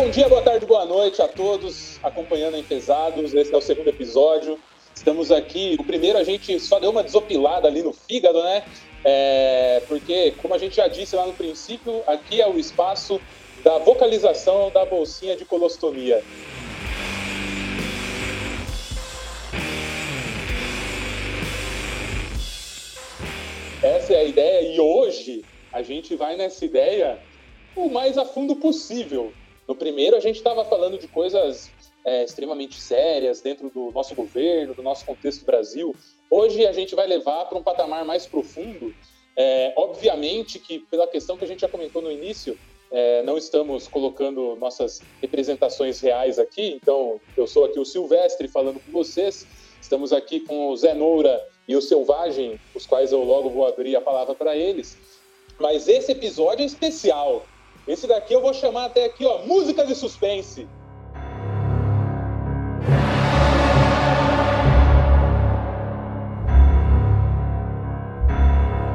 Bom dia, boa tarde, boa noite a todos acompanhando em Pesados. Esse é o segundo episódio. Estamos aqui. O primeiro a gente só deu uma desopilada ali no fígado, né? É, porque, como a gente já disse lá no princípio, aqui é o espaço da vocalização da bolsinha de colostomia. Essa é a ideia, e hoje a gente vai nessa ideia o mais a fundo possível. No primeiro, a gente estava falando de coisas é, extremamente sérias dentro do nosso governo, do nosso contexto Brasil. Hoje, a gente vai levar para um patamar mais profundo. É, obviamente que, pela questão que a gente já comentou no início, é, não estamos colocando nossas representações reais aqui. Então, eu sou aqui o Silvestre falando com vocês. Estamos aqui com o Zé Noura e o Selvagem, os quais eu logo vou abrir a palavra para eles. Mas esse episódio é especial. Esse daqui eu vou chamar até aqui, ó, música de suspense.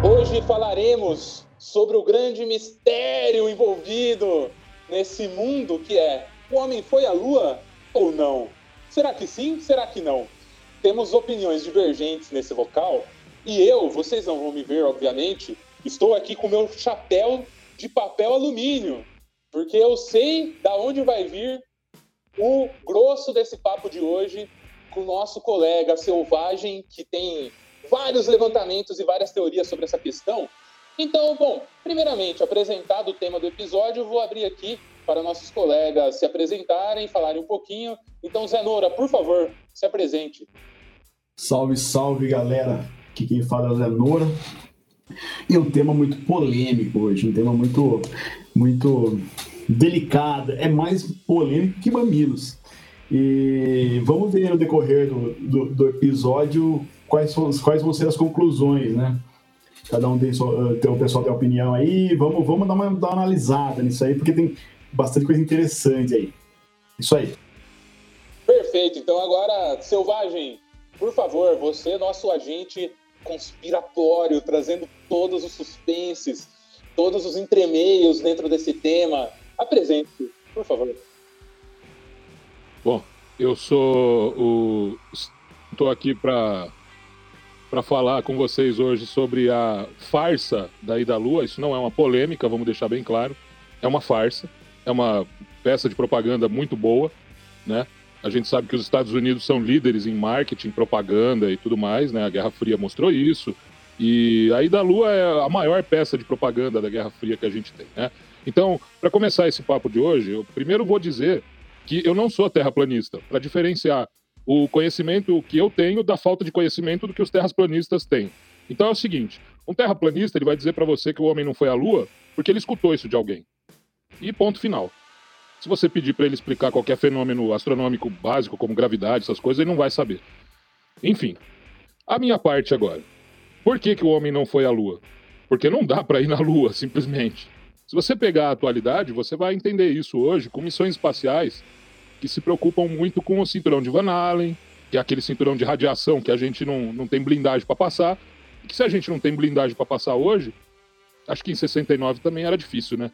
Hoje falaremos sobre o grande mistério envolvido nesse mundo que é: o homem foi à lua ou não? Será que sim? Será que não? Temos opiniões divergentes nesse local e eu, vocês não vão me ver, obviamente, estou aqui com meu chapéu de papel alumínio, porque eu sei da onde vai vir o grosso desse papo de hoje com o nosso colega selvagem que tem vários levantamentos e várias teorias sobre essa questão. Então, bom, primeiramente, apresentado o tema do episódio, vou abrir aqui para nossos colegas se apresentarem, falarem um pouquinho. Então, Zé por favor, se apresente. Salve, salve, galera. Aqui quem fala é o Zé e um tema muito polêmico hoje, um tema muito, muito delicado, é mais polêmico que mamilos. E vamos ver no decorrer do, do, do episódio quais, são, quais vão ser as conclusões, né? Cada um tem, tem o pessoal tem opinião aí, vamos, vamos dar, uma, dar uma analisada nisso aí, porque tem bastante coisa interessante aí. Isso aí. Perfeito, então agora, Selvagem, por favor, você, nosso agente conspiratório, trazendo todos os suspenses, todos os entremeios dentro desse tema. Apresente, por favor. Bom, eu sou o. Estou aqui para para falar com vocês hoje sobre a farsa da Ida Lua. Isso não é uma polêmica, vamos deixar bem claro. É uma farsa, é uma peça de propaganda muito boa, né? A gente sabe que os Estados Unidos são líderes em marketing, propaganda e tudo mais, né? A Guerra Fria mostrou isso. E a Ida Lua é a maior peça de propaganda da Guerra Fria que a gente tem, né? Então, para começar esse papo de hoje, eu primeiro vou dizer que eu não sou terraplanista, para diferenciar o conhecimento que eu tenho da falta de conhecimento do que os terraplanistas têm. Então é o seguinte, um terraplanista ele vai dizer para você que o homem não foi à lua porque ele escutou isso de alguém. E ponto final. Se você pedir para ele explicar qualquer fenômeno astronômico básico, como gravidade, essas coisas, ele não vai saber. Enfim, a minha parte agora. Por que, que o homem não foi à Lua? Porque não dá para ir na Lua, simplesmente. Se você pegar a atualidade, você vai entender isso hoje com missões espaciais que se preocupam muito com o cinturão de Van Allen, que é aquele cinturão de radiação que a gente não, não tem blindagem para passar. E que se a gente não tem blindagem para passar hoje, acho que em 69 também era difícil, né?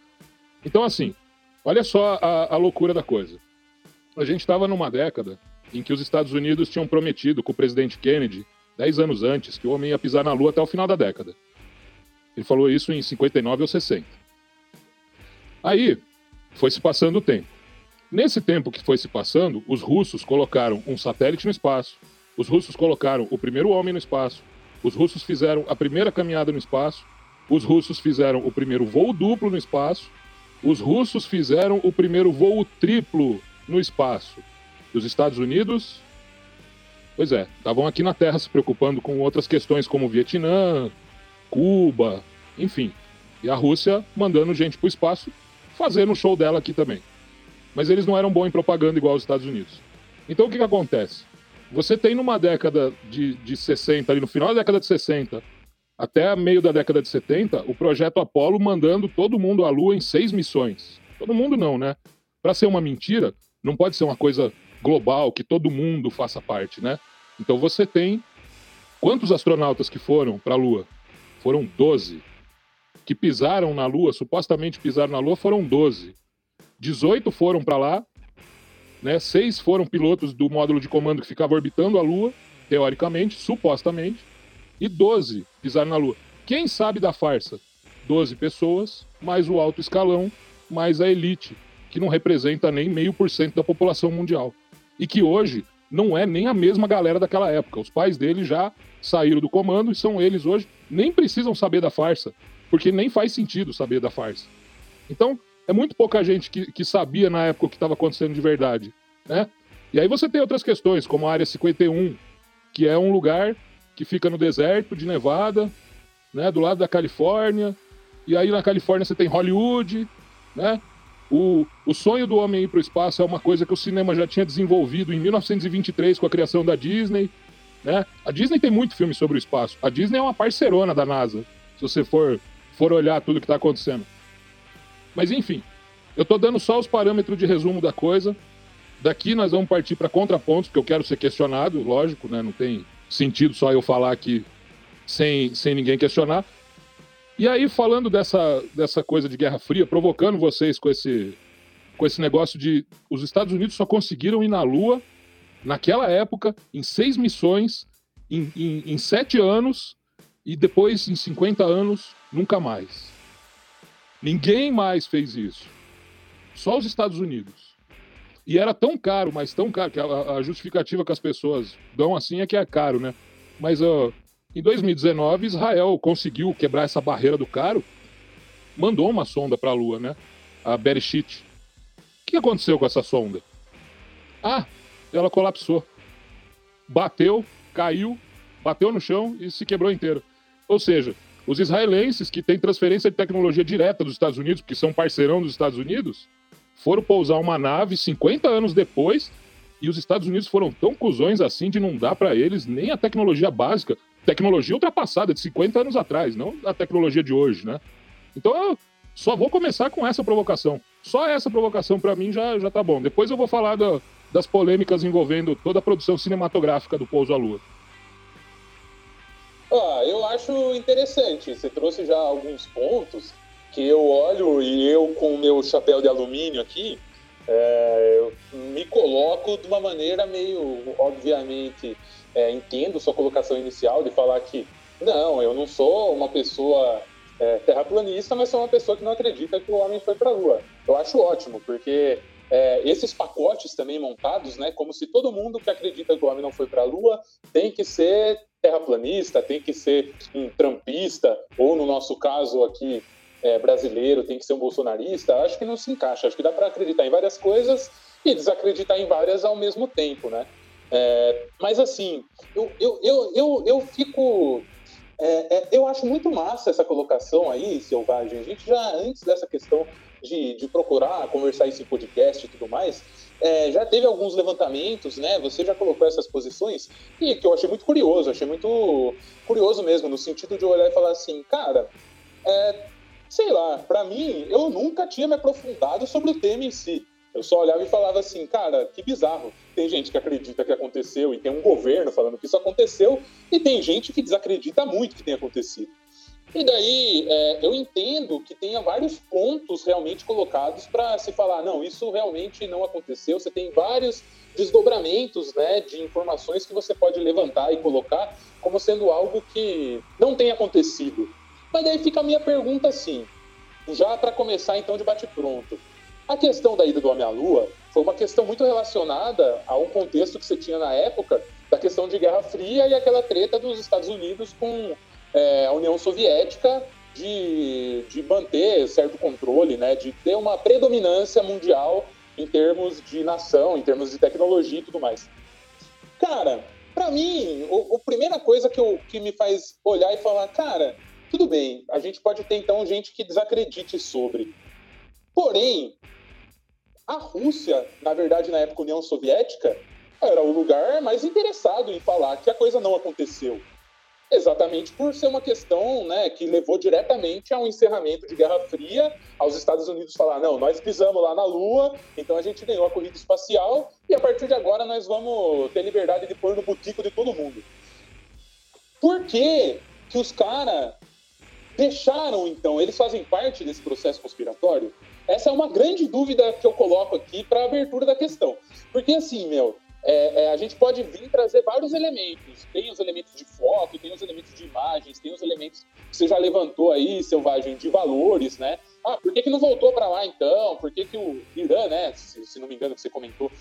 Então, assim, Olha só a, a loucura da coisa. A gente estava numa década em que os Estados Unidos tinham prometido com o presidente Kennedy, 10 anos antes, que o homem ia pisar na Lua até o final da década. Ele falou isso em 59 ou 60. Aí, foi se passando o tempo. Nesse tempo que foi se passando, os russos colocaram um satélite no espaço, os russos colocaram o primeiro homem no espaço, os russos fizeram a primeira caminhada no espaço, os russos fizeram o primeiro voo duplo no espaço, os russos fizeram o primeiro voo triplo no espaço. Os Estados Unidos, pois é, estavam aqui na Terra se preocupando com outras questões como Vietnã, Cuba, enfim. E a Rússia mandando gente para o espaço, fazendo o show dela aqui também. Mas eles não eram bons em propaganda igual os Estados Unidos. Então o que, que acontece? Você tem numa década de, de 60, ali no final da década de 60, até meio da década de 70, o projeto Apollo mandando todo mundo à Lua em seis missões. Todo mundo não, né? Para ser uma mentira, não pode ser uma coisa global, que todo mundo faça parte, né? Então você tem. Quantos astronautas que foram para a Lua? Foram 12. Que pisaram na Lua, supostamente pisaram na Lua, foram 12. 18 foram para lá, né? Seis foram pilotos do módulo de comando que ficava orbitando a Lua, teoricamente, supostamente, e 12 pisaram na Lua. Quem sabe da farsa? 12 pessoas, mais o alto escalão, mais a elite, que não representa nem meio por cento da população mundial. E que hoje não é nem a mesma galera daquela época. Os pais dele já saíram do comando e são eles hoje, nem precisam saber da farsa, porque nem faz sentido saber da farsa. Então, é muito pouca gente que, que sabia na época o que estava acontecendo de verdade, né? E aí você tem outras questões, como a Área 51, que é um lugar que fica no deserto de Nevada, né, do lado da Califórnia. E aí na Califórnia você tem Hollywood, né? O, o sonho do homem ir para o espaço é uma coisa que o cinema já tinha desenvolvido em 1923 com a criação da Disney. Né? A Disney tem muito filme sobre o espaço. A Disney é uma parcerona da NASA, se você for, for olhar tudo que está acontecendo. Mas enfim, eu estou dando só os parâmetros de resumo da coisa. Daqui nós vamos partir para contrapontos, porque eu quero ser questionado, lógico, né? não tem sentido só eu falar aqui sem, sem ninguém questionar. E aí, falando dessa, dessa coisa de Guerra Fria, provocando vocês com esse, com esse negócio de os Estados Unidos só conseguiram ir na Lua, naquela época, em seis missões, em, em, em sete anos, e depois, em 50 anos, nunca mais. Ninguém mais fez isso. Só os Estados Unidos. E era tão caro, mas tão caro, que a, a justificativa que as pessoas dão assim é que é caro, né? Mas uh, em 2019, Israel conseguiu quebrar essa barreira do caro, mandou uma sonda para a Lua, né? A Bereshit. O que aconteceu com essa sonda? Ah, ela colapsou. Bateu, caiu, bateu no chão e se quebrou inteira. Ou seja, os israelenses que têm transferência de tecnologia direta dos Estados Unidos, que são parceirão dos Estados Unidos, foram pousar uma nave 50 anos depois e os Estados Unidos foram tão cuzões assim de não dar para eles nem a tecnologia básica tecnologia ultrapassada de 50 anos atrás, não a tecnologia de hoje, né? Então eu só vou começar com essa provocação. Só essa provocação para mim já, já tá bom. Depois eu vou falar da, das polêmicas envolvendo toda a produção cinematográfica do Pouso à Lua. Ah, eu acho interessante. Você trouxe já alguns pontos que eu olho e eu com o meu chapéu de alumínio aqui, é, eu me coloco de uma maneira meio, obviamente, é, entendo sua colocação inicial de falar que não, eu não sou uma pessoa é, terraplanista, mas sou uma pessoa que não acredita que o homem foi para a Lua. Eu acho ótimo, porque é, esses pacotes também montados, né, como se todo mundo que acredita que o homem não foi para a Lua tem que ser terraplanista, tem que ser um trampista, ou no nosso caso aqui é, brasileiro, tem que ser um bolsonarista, acho que não se encaixa. Acho que dá para acreditar em várias coisas e desacreditar em várias ao mesmo tempo, né? É, mas assim, eu, eu, eu, eu, eu fico. É, é, eu acho muito massa essa colocação aí, Selvagem. A gente já, antes dessa questão de, de procurar conversar esse podcast e tudo mais, é, já teve alguns levantamentos, né? Você já colocou essas posições e que eu achei muito curioso, achei muito curioso mesmo, no sentido de olhar e falar assim, cara, é, sei lá, para mim, eu nunca tinha me aprofundado sobre o tema em si. Eu só olhava e falava assim, cara, que bizarro. Tem gente que acredita que aconteceu e tem um governo falando que isso aconteceu, e tem gente que desacredita muito que tenha acontecido. E daí é, eu entendo que tenha vários pontos realmente colocados para se falar, não, isso realmente não aconteceu. Você tem vários desdobramentos né, de informações que você pode levantar e colocar como sendo algo que não tem acontecido. Mas daí fica a minha pergunta assim, já para começar então de bate-pronto. A questão da ida do homem à Lua foi uma questão muito relacionada a um contexto que você tinha na época da questão de Guerra Fria e aquela treta dos Estados Unidos com é, a União Soviética de, de manter certo controle, né, de ter uma predominância mundial em termos de nação, em termos de tecnologia e tudo mais. Cara, para mim, a primeira coisa que, eu, que me faz olhar e falar, cara, tudo bem, a gente pode ter então gente que desacredite sobre. Porém, a Rússia, na verdade, na época União Soviética, era o lugar mais interessado em falar que a coisa não aconteceu. Exatamente por ser uma questão né, que levou diretamente ao encerramento de Guerra Fria, aos Estados Unidos falar: não, nós pisamos lá na Lua, então a gente ganhou a corrida espacial e a partir de agora nós vamos ter liberdade de pôr no butico de todo mundo. Por que, que os caras deixaram, então? Eles fazem parte desse processo conspiratório? Essa é uma grande dúvida que eu coloco aqui para a abertura da questão. Porque assim, meu, é, é, a gente pode vir trazer vários elementos. Tem os elementos de foto, tem os elementos de imagens, tem os elementos que você já levantou aí, Selvagem, de valores, né? Ah, por que, que não voltou para lá então? Por que, que o Irã, né? Se, se, não me engano, que você comentou.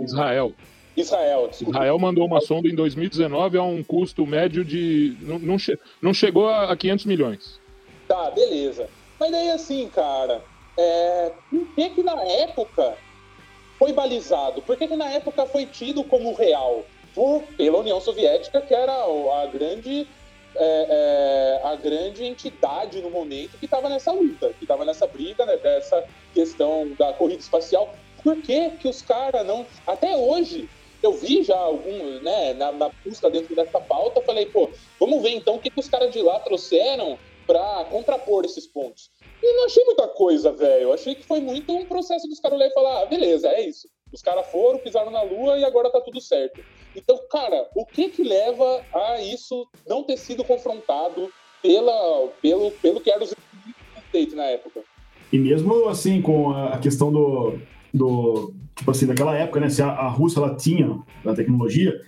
Israel. Israel, desculpa. Israel mandou uma sonda em 2019 a um custo médio de. Não, não, che... não chegou a 500 milhões. Tá, beleza. Mas daí assim, cara, é... por que que na época foi balizado? Por que, que na época foi tido como real? Por, pela União Soviética, que era a grande é, é, a grande entidade no momento que estava nessa luta, que estava nessa briga, né, dessa questão da corrida espacial. Por que, que os caras não. Até hoje, eu vi já algum, né, na, na busca dentro dessa pauta, falei, pô, vamos ver então o que, que os caras de lá trouxeram para contrapor esses pontos. E não achei muita coisa, velho. Achei que foi muito um processo dos caras olhar e falar, ah, beleza, é isso. Os caras foram, pisaram na lua e agora tá tudo certo. Então, cara, o que que leva a isso não ter sido confrontado pela, pelo, pelo que era os States na época? E mesmo assim, com a questão do, do tipo assim, daquela época, né? Se a, a Rússia ela tinha a tecnologia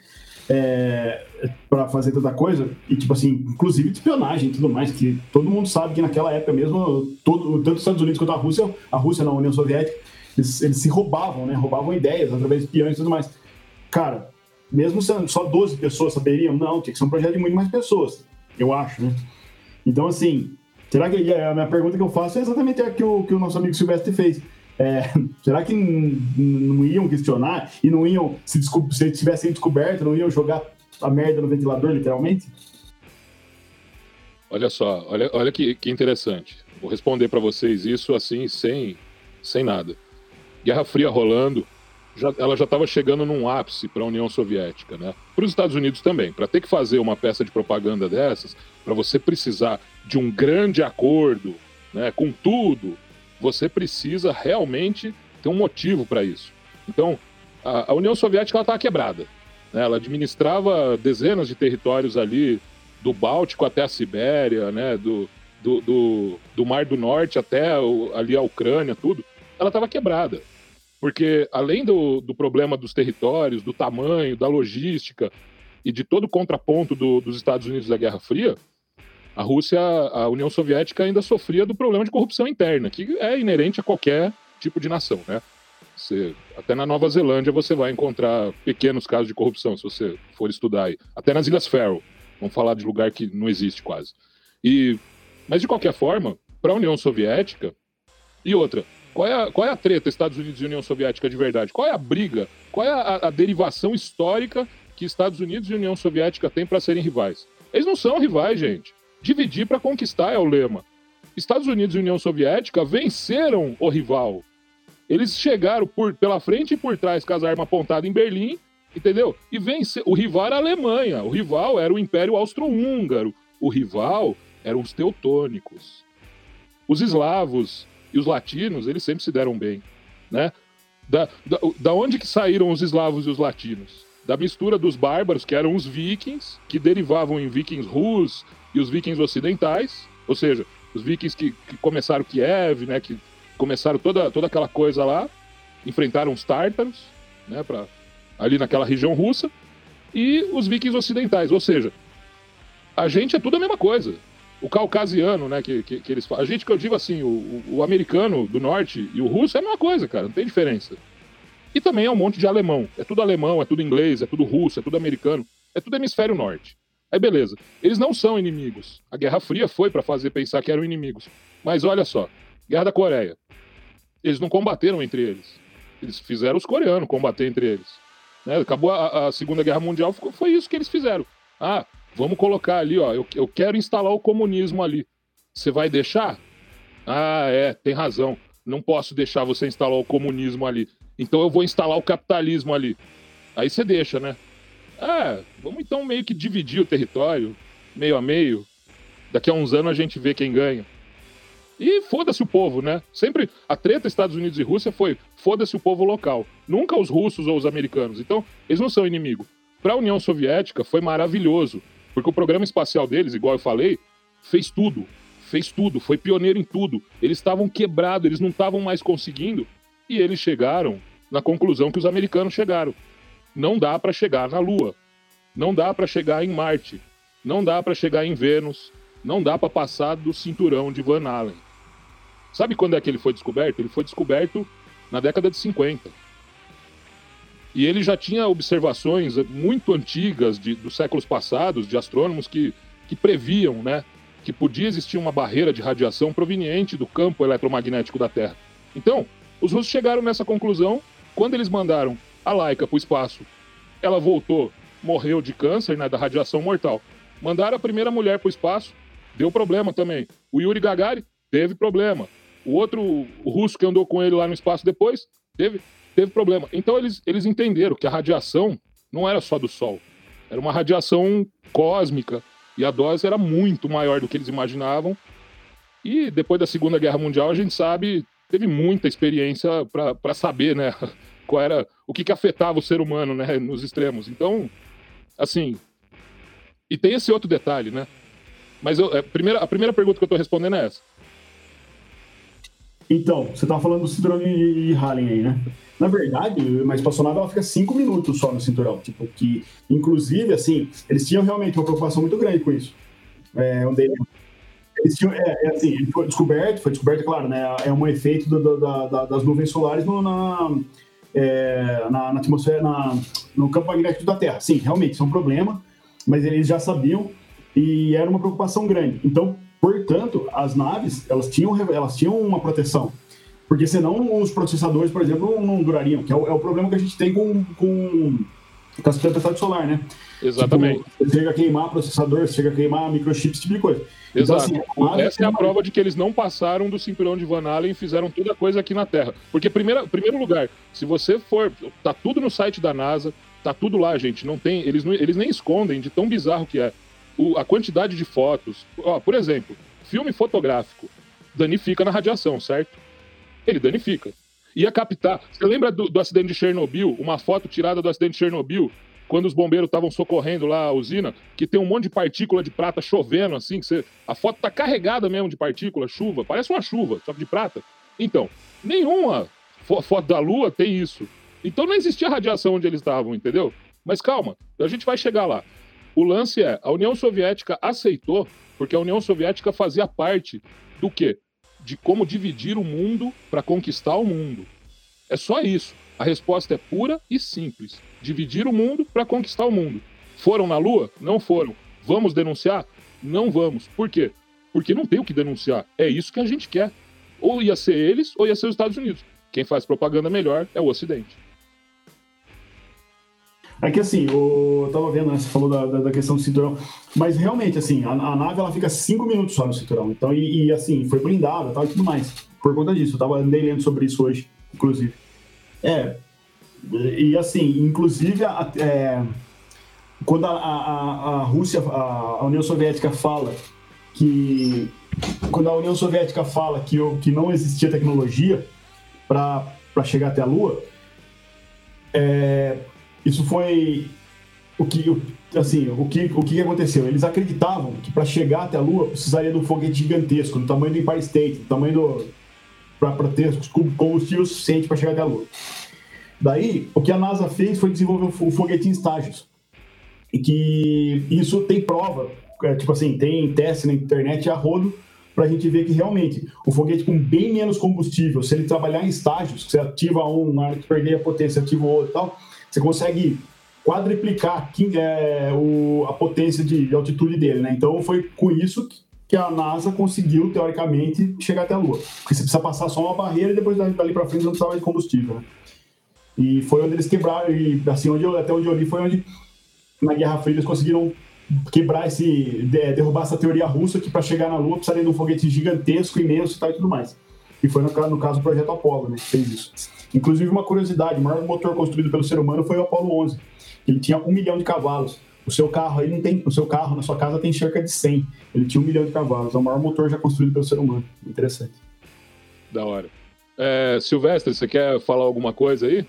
é, para fazer tanta coisa, e tipo assim, inclusive de espionagem e tudo mais, que todo mundo sabe que naquela época mesmo, todo, tanto os Estados Unidos quanto a Rússia, a Rússia na União Soviética, eles, eles se roubavam, né? Roubavam ideias através de espiões e tudo mais. Cara, mesmo sendo só 12 pessoas saberiam, não, tinha que ser um projeto de muito mais pessoas, eu acho, né? Então, assim, será que a minha pergunta que eu faço é exatamente a que o, que o nosso amigo Silvestre fez. É, será que não iam questionar e não iam, se, se tivessem descoberto, não iam jogar a merda no ventilador, literalmente? Olha só, olha, olha que, que interessante. Vou responder para vocês isso assim, sem, sem nada. Guerra Fria rolando, já, ela já estava chegando num ápice para a União Soviética, né? Para os Estados Unidos também. Para ter que fazer uma peça de propaganda dessas, para você precisar de um grande acordo, né, com tudo, você precisa realmente ter um motivo para isso. Então, a, a União Soviética estava quebrada. Né? Ela administrava dezenas de territórios ali, do Báltico até a Sibéria, né? do, do, do, do Mar do Norte até o, ali a Ucrânia, tudo. Ela estava quebrada. Porque além do, do problema dos territórios, do tamanho, da logística e de todo o contraponto do, dos Estados Unidos da Guerra Fria, a Rússia, a União Soviética ainda sofria do problema de corrupção interna, que é inerente a qualquer tipo de nação, né? Você, até na Nova Zelândia você vai encontrar pequenos casos de corrupção, se você for estudar aí. Até nas Ilhas Faroe, vamos falar de lugar que não existe quase. E, mas de qualquer forma, para a União Soviética, e outra, qual é, a, qual é a treta Estados Unidos e União Soviética de verdade? Qual é a briga? Qual é a, a derivação histórica que Estados Unidos e União Soviética têm para serem rivais? Eles não são rivais, gente. Dividir para conquistar é o lema. Estados Unidos e União Soviética venceram o rival. Eles chegaram por, pela frente e por trás com as armas apontadas em Berlim, entendeu? E vence. O rival era a Alemanha, o rival era o Império Austro-Húngaro, o rival eram os teutônicos. Os eslavos, e os latinos, eles sempre se deram bem, né? Da, da, da onde que saíram os eslavos e os latinos? Da mistura dos bárbaros, que eram os vikings, que derivavam em vikings russos e os vikings ocidentais, ou seja, os vikings que, que começaram Kiev, né, que começaram toda, toda aquela coisa lá, enfrentaram os tártaros, né, pra, ali naquela região russa, e os vikings ocidentais, ou seja, a gente é tudo a mesma coisa o caucasiano, né, que, que, que, eles falam. A gente que eu digo assim, o, o, americano do norte e o russo é a mesma coisa, cara, não tem diferença. E também é um monte de alemão. É tudo alemão, é tudo inglês, é tudo russo, é tudo americano, é tudo hemisfério norte. Aí beleza. Eles não são inimigos. A Guerra Fria foi para fazer pensar que eram inimigos. Mas olha só, Guerra da Coreia. Eles não combateram entre eles. Eles fizeram os coreanos combater entre eles. Né? Acabou a, a Segunda Guerra Mundial, foi isso que eles fizeram. Ah, Vamos colocar ali, ó. Eu, eu quero instalar o comunismo ali. Você vai deixar? Ah, é, tem razão. Não posso deixar você instalar o comunismo ali. Então eu vou instalar o capitalismo ali. Aí você deixa, né? Ah, vamos então meio que dividir o território, meio a meio. Daqui a uns anos a gente vê quem ganha. E foda-se o povo, né? Sempre a treta Estados Unidos e Rússia foi foda-se o povo local. Nunca os russos ou os americanos. Então, eles não são inimigo. Para a União Soviética foi maravilhoso. Porque o programa espacial deles, igual eu falei, fez tudo. fez tudo, foi pioneiro em tudo. Eles estavam quebrados, eles não estavam mais conseguindo. E eles chegaram na conclusão que os americanos chegaram. Não dá para chegar na Lua. Não dá para chegar em Marte. Não dá para chegar em Vênus. Não dá para passar do cinturão de Van Allen. Sabe quando é que ele foi descoberto? Ele foi descoberto na década de 50. E ele já tinha observações muito antigas de, dos séculos passados de astrônomos que, que previam né, que podia existir uma barreira de radiação proveniente do campo eletromagnético da Terra. Então, os russos chegaram nessa conclusão quando eles mandaram a Laika para o espaço. Ela voltou, morreu de câncer, né, da radiação mortal. Mandaram a primeira mulher para o espaço, deu problema também. O Yuri Gagarin teve problema. O outro o russo que andou com ele lá no espaço depois teve teve problema. Então eles, eles entenderam que a radiação não era só do Sol, era uma radiação cósmica e a dose era muito maior do que eles imaginavam. E depois da Segunda Guerra Mundial a gente sabe, teve muita experiência para saber, né, qual era o que, que afetava o ser humano, né, nos extremos. Então, assim, e tem esse outro detalhe, né? Mas eu, a, é, primeira, a primeira pergunta que eu estou respondendo é essa. Então, você estava falando do cinturão de Hallen aí, né? Na verdade, uma espaçonave ela fica cinco minutos só no cinturão. Tipo, que, inclusive, assim, eles tinham realmente uma preocupação muito grande com isso. É, onde eles tinham, é, é assim, foi descoberto, foi descoberto, claro, né? É um efeito do, do, da, das nuvens solares no, na, é, na, na, atmosfera, na, no campo magnético da Terra. Sim, realmente, isso é um problema, mas eles já sabiam e era uma preocupação grande. Então, portanto, as naves, elas tinham, elas tinham uma proteção. Porque senão os processadores, por exemplo, não durariam, que é o, é o problema que a gente tem com, com, com a tempestade solar, né? Exatamente. Tipo, chega a queimar processador, chega a queimar microchips, esse tipo de coisa. Então, Exato. Então, assim, Essa é a prova de que eles não passaram do cinturão de Van Allen e fizeram toda a coisa aqui na Terra. Porque, primeiro, primeiro lugar, se você for. Tá tudo no site da NASA, tá tudo lá, gente. Não tem. Eles, eles nem escondem de tão bizarro que é. O, a quantidade de fotos. Ó, por exemplo, filme fotográfico danifica na radiação, certo? ele danifica. Ia captar. Você lembra do, do, acidente de Chernobyl? Uma foto tirada do acidente de Chernobyl, quando os bombeiros estavam socorrendo lá a usina, que tem um monte de partícula de prata chovendo, assim, que você, a foto tá carregada mesmo de partícula, chuva, parece uma chuva, só que de prata. Então, nenhuma foto da Lua tem isso. Então não existia radiação onde eles estavam, entendeu? Mas calma, a gente vai chegar lá. O lance é, a União Soviética aceitou, porque a União Soviética fazia parte do quê? de como dividir o mundo para conquistar o mundo. É só isso. A resposta é pura e simples. Dividir o mundo para conquistar o mundo. Foram na Lua? Não foram. Vamos denunciar? Não vamos. Por quê? Porque não tem o que denunciar. É isso que a gente quer. Ou ia ser eles, ou ia ser os Estados Unidos. Quem faz propaganda melhor é o Ocidente. É que assim, eu tava vendo, né, você falou da, da, da, questão do cinturão, mas realmente, assim, a, a, nave ela fica cinco minutos só no cinturão. Então, e, e assim, foi blindada tal e tudo mais. Por conta disso, eu tava andei lendo sobre isso hoje, inclusive. É. E assim, inclusive, é, quando a, a, a Rússia, a, União Soviética fala que. Quando a União Soviética fala que, que não existia tecnologia para chegar até a Lua, é, isso foi o que assim o que o que aconteceu eles acreditavam que para chegar até a Lua precisaria de um foguete gigantesco do tamanho do Empire State do tamanho do para ter combustível suficiente para chegar até a Lua daí o que a NASA fez foi desenvolver o foguete em estágios e que isso tem prova é, tipo assim tem teste na internet a rodo para a gente ver que realmente o foguete com bem menos combustível se ele trabalhar em estágios você ativa um na hora que perder a potência ativa o outro e tal você consegue quadriplicar é, o, a potência de altitude dele, né? Então foi com isso que a NASA conseguiu, teoricamente, chegar até a Lua. Porque você precisa passar só uma barreira e depois dali para frente não precisava de combustível, né? E foi onde eles quebraram, e assim, onde eu, até onde eu li, foi onde na Guerra Fria eles conseguiram quebrar esse, derrubar essa teoria russa que para chegar na Lua precisaria de um foguete gigantesco, imenso e tal e tudo mais. E foi no, no caso do projeto Apollo, né, que fez isso. Inclusive, uma curiosidade: o maior motor construído pelo ser humano foi o Apollo 11. Ele tinha um milhão de cavalos. O seu carro aí não tem, o seu carro na sua casa tem cerca de 100. Ele tinha um milhão de cavalos. É o maior motor já construído pelo ser humano. Interessante. Da hora. É, Silvestre, você quer falar alguma coisa aí?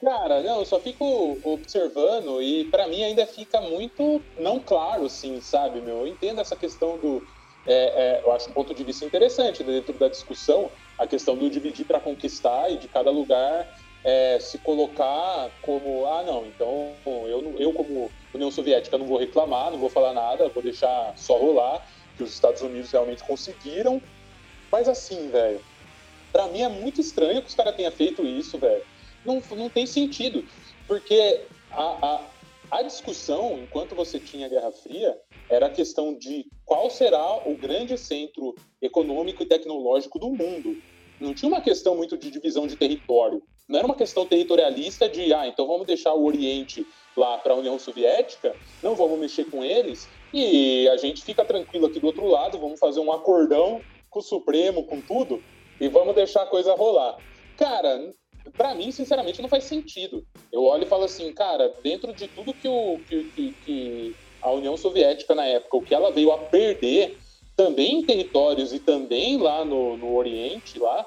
Cara, não, eu só fico observando e para mim ainda fica muito não claro, assim, sabe, meu? Eu entendo essa questão do. É, é, eu acho um ponto de vista interessante dentro da discussão, a questão do dividir para conquistar e de cada lugar é, se colocar como, ah, não, então eu, eu como União Soviética não vou reclamar, não vou falar nada, vou deixar só rolar, que os Estados Unidos realmente conseguiram. Mas assim, velho, para mim é muito estranho que os caras tenham feito isso, velho não, não tem sentido. Porque a, a, a discussão, enquanto você tinha a Guerra Fria, era a questão de qual será o grande centro econômico e tecnológico do mundo. Não tinha uma questão muito de divisão de território. Não era uma questão territorialista de, ah, então vamos deixar o Oriente lá para a União Soviética, não vamos mexer com eles, e a gente fica tranquilo aqui do outro lado, vamos fazer um acordão com o Supremo, com tudo, e vamos deixar a coisa rolar. Cara, para mim, sinceramente, não faz sentido. Eu olho e falo assim, cara, dentro de tudo que, o, que, que, a União Soviética na época, o que ela veio a perder, também em territórios e também lá no, no Oriente, lá,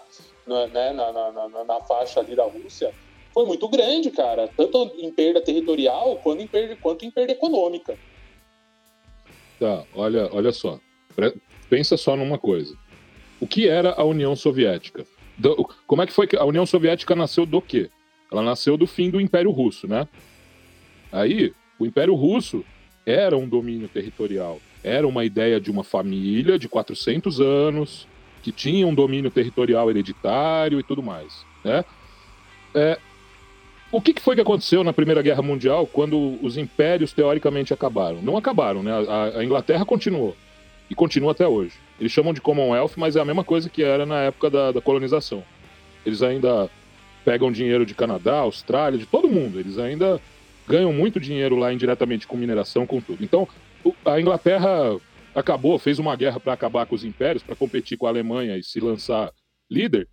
né, na, na, na, na, faixa ali da Rússia, foi muito grande, cara. Tanto em perda territorial quanto em perda, quanto em perda econômica. Tá, olha, olha só. Pensa só numa coisa. O que era a União Soviética? Do, como é que foi que a União Soviética nasceu do quê? Ela nasceu do fim do Império Russo, né? Aí, o Império Russo era um domínio territorial, era uma ideia de uma família de 400 anos que tinha um domínio territorial hereditário e tudo mais, né? É, o que, que, foi que aconteceu na Primeira Guerra Mundial quando os impérios teoricamente acabaram? Não acabaram, né? A, a Inglaterra continuou e continua até hoje. Eles chamam de Commonwealth, mas é a mesma coisa que era na época da, da colonização. Eles ainda pegam dinheiro de Canadá, Austrália, de todo mundo. Eles ainda ganham muito dinheiro lá indiretamente com mineração, com tudo. Então, a Inglaterra acabou, fez uma guerra para acabar com os impérios, para competir com a Alemanha e se lançar líder.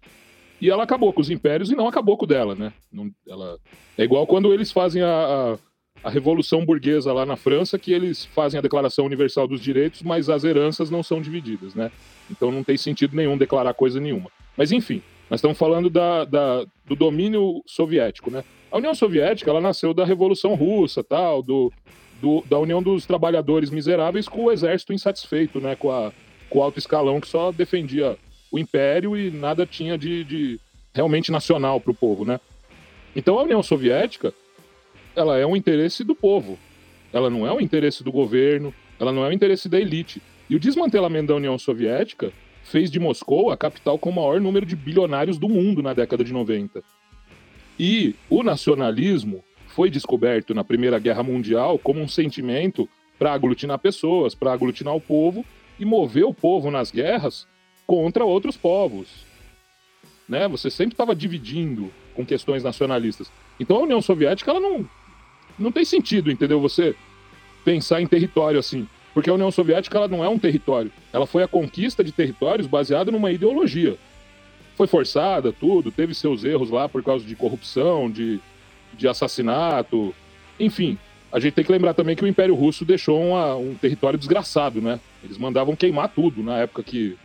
E ela acabou com os impérios e não acabou com dela, né? Não, ela... É igual quando eles fazem a, a a Revolução Burguesa lá na França, que eles fazem a Declaração Universal dos Direitos, mas as heranças não são divididas, né? Então não tem sentido nenhum declarar coisa nenhuma. Mas enfim, nós estamos falando da, da, do domínio soviético, né? A União Soviética, ela nasceu da Revolução Russa, tal, do, do, da União dos Trabalhadores Miseráveis com o exército insatisfeito, né? Com, a, com o alto escalão que só defendia o império e nada tinha de, de realmente nacional para o povo, né? Então a União Soviética ela é um interesse do povo. Ela não é um interesse do governo, ela não é um interesse da elite. E o desmantelamento da União Soviética fez de Moscou a capital com o maior número de bilionários do mundo na década de 90. E o nacionalismo foi descoberto na Primeira Guerra Mundial como um sentimento para aglutinar pessoas, para aglutinar o povo e mover o povo nas guerras contra outros povos. Né? Você sempre estava dividindo com questões nacionalistas. Então a União Soviética ela não, não tem sentido, entendeu? Você pensar em território assim. Porque a União Soviética ela não é um território. Ela foi a conquista de territórios baseada numa ideologia. Foi forçada, tudo, teve seus erros lá por causa de corrupção, de, de assassinato. Enfim, a gente tem que lembrar também que o Império Russo deixou uma, um território desgraçado, né? Eles mandavam queimar tudo na época que,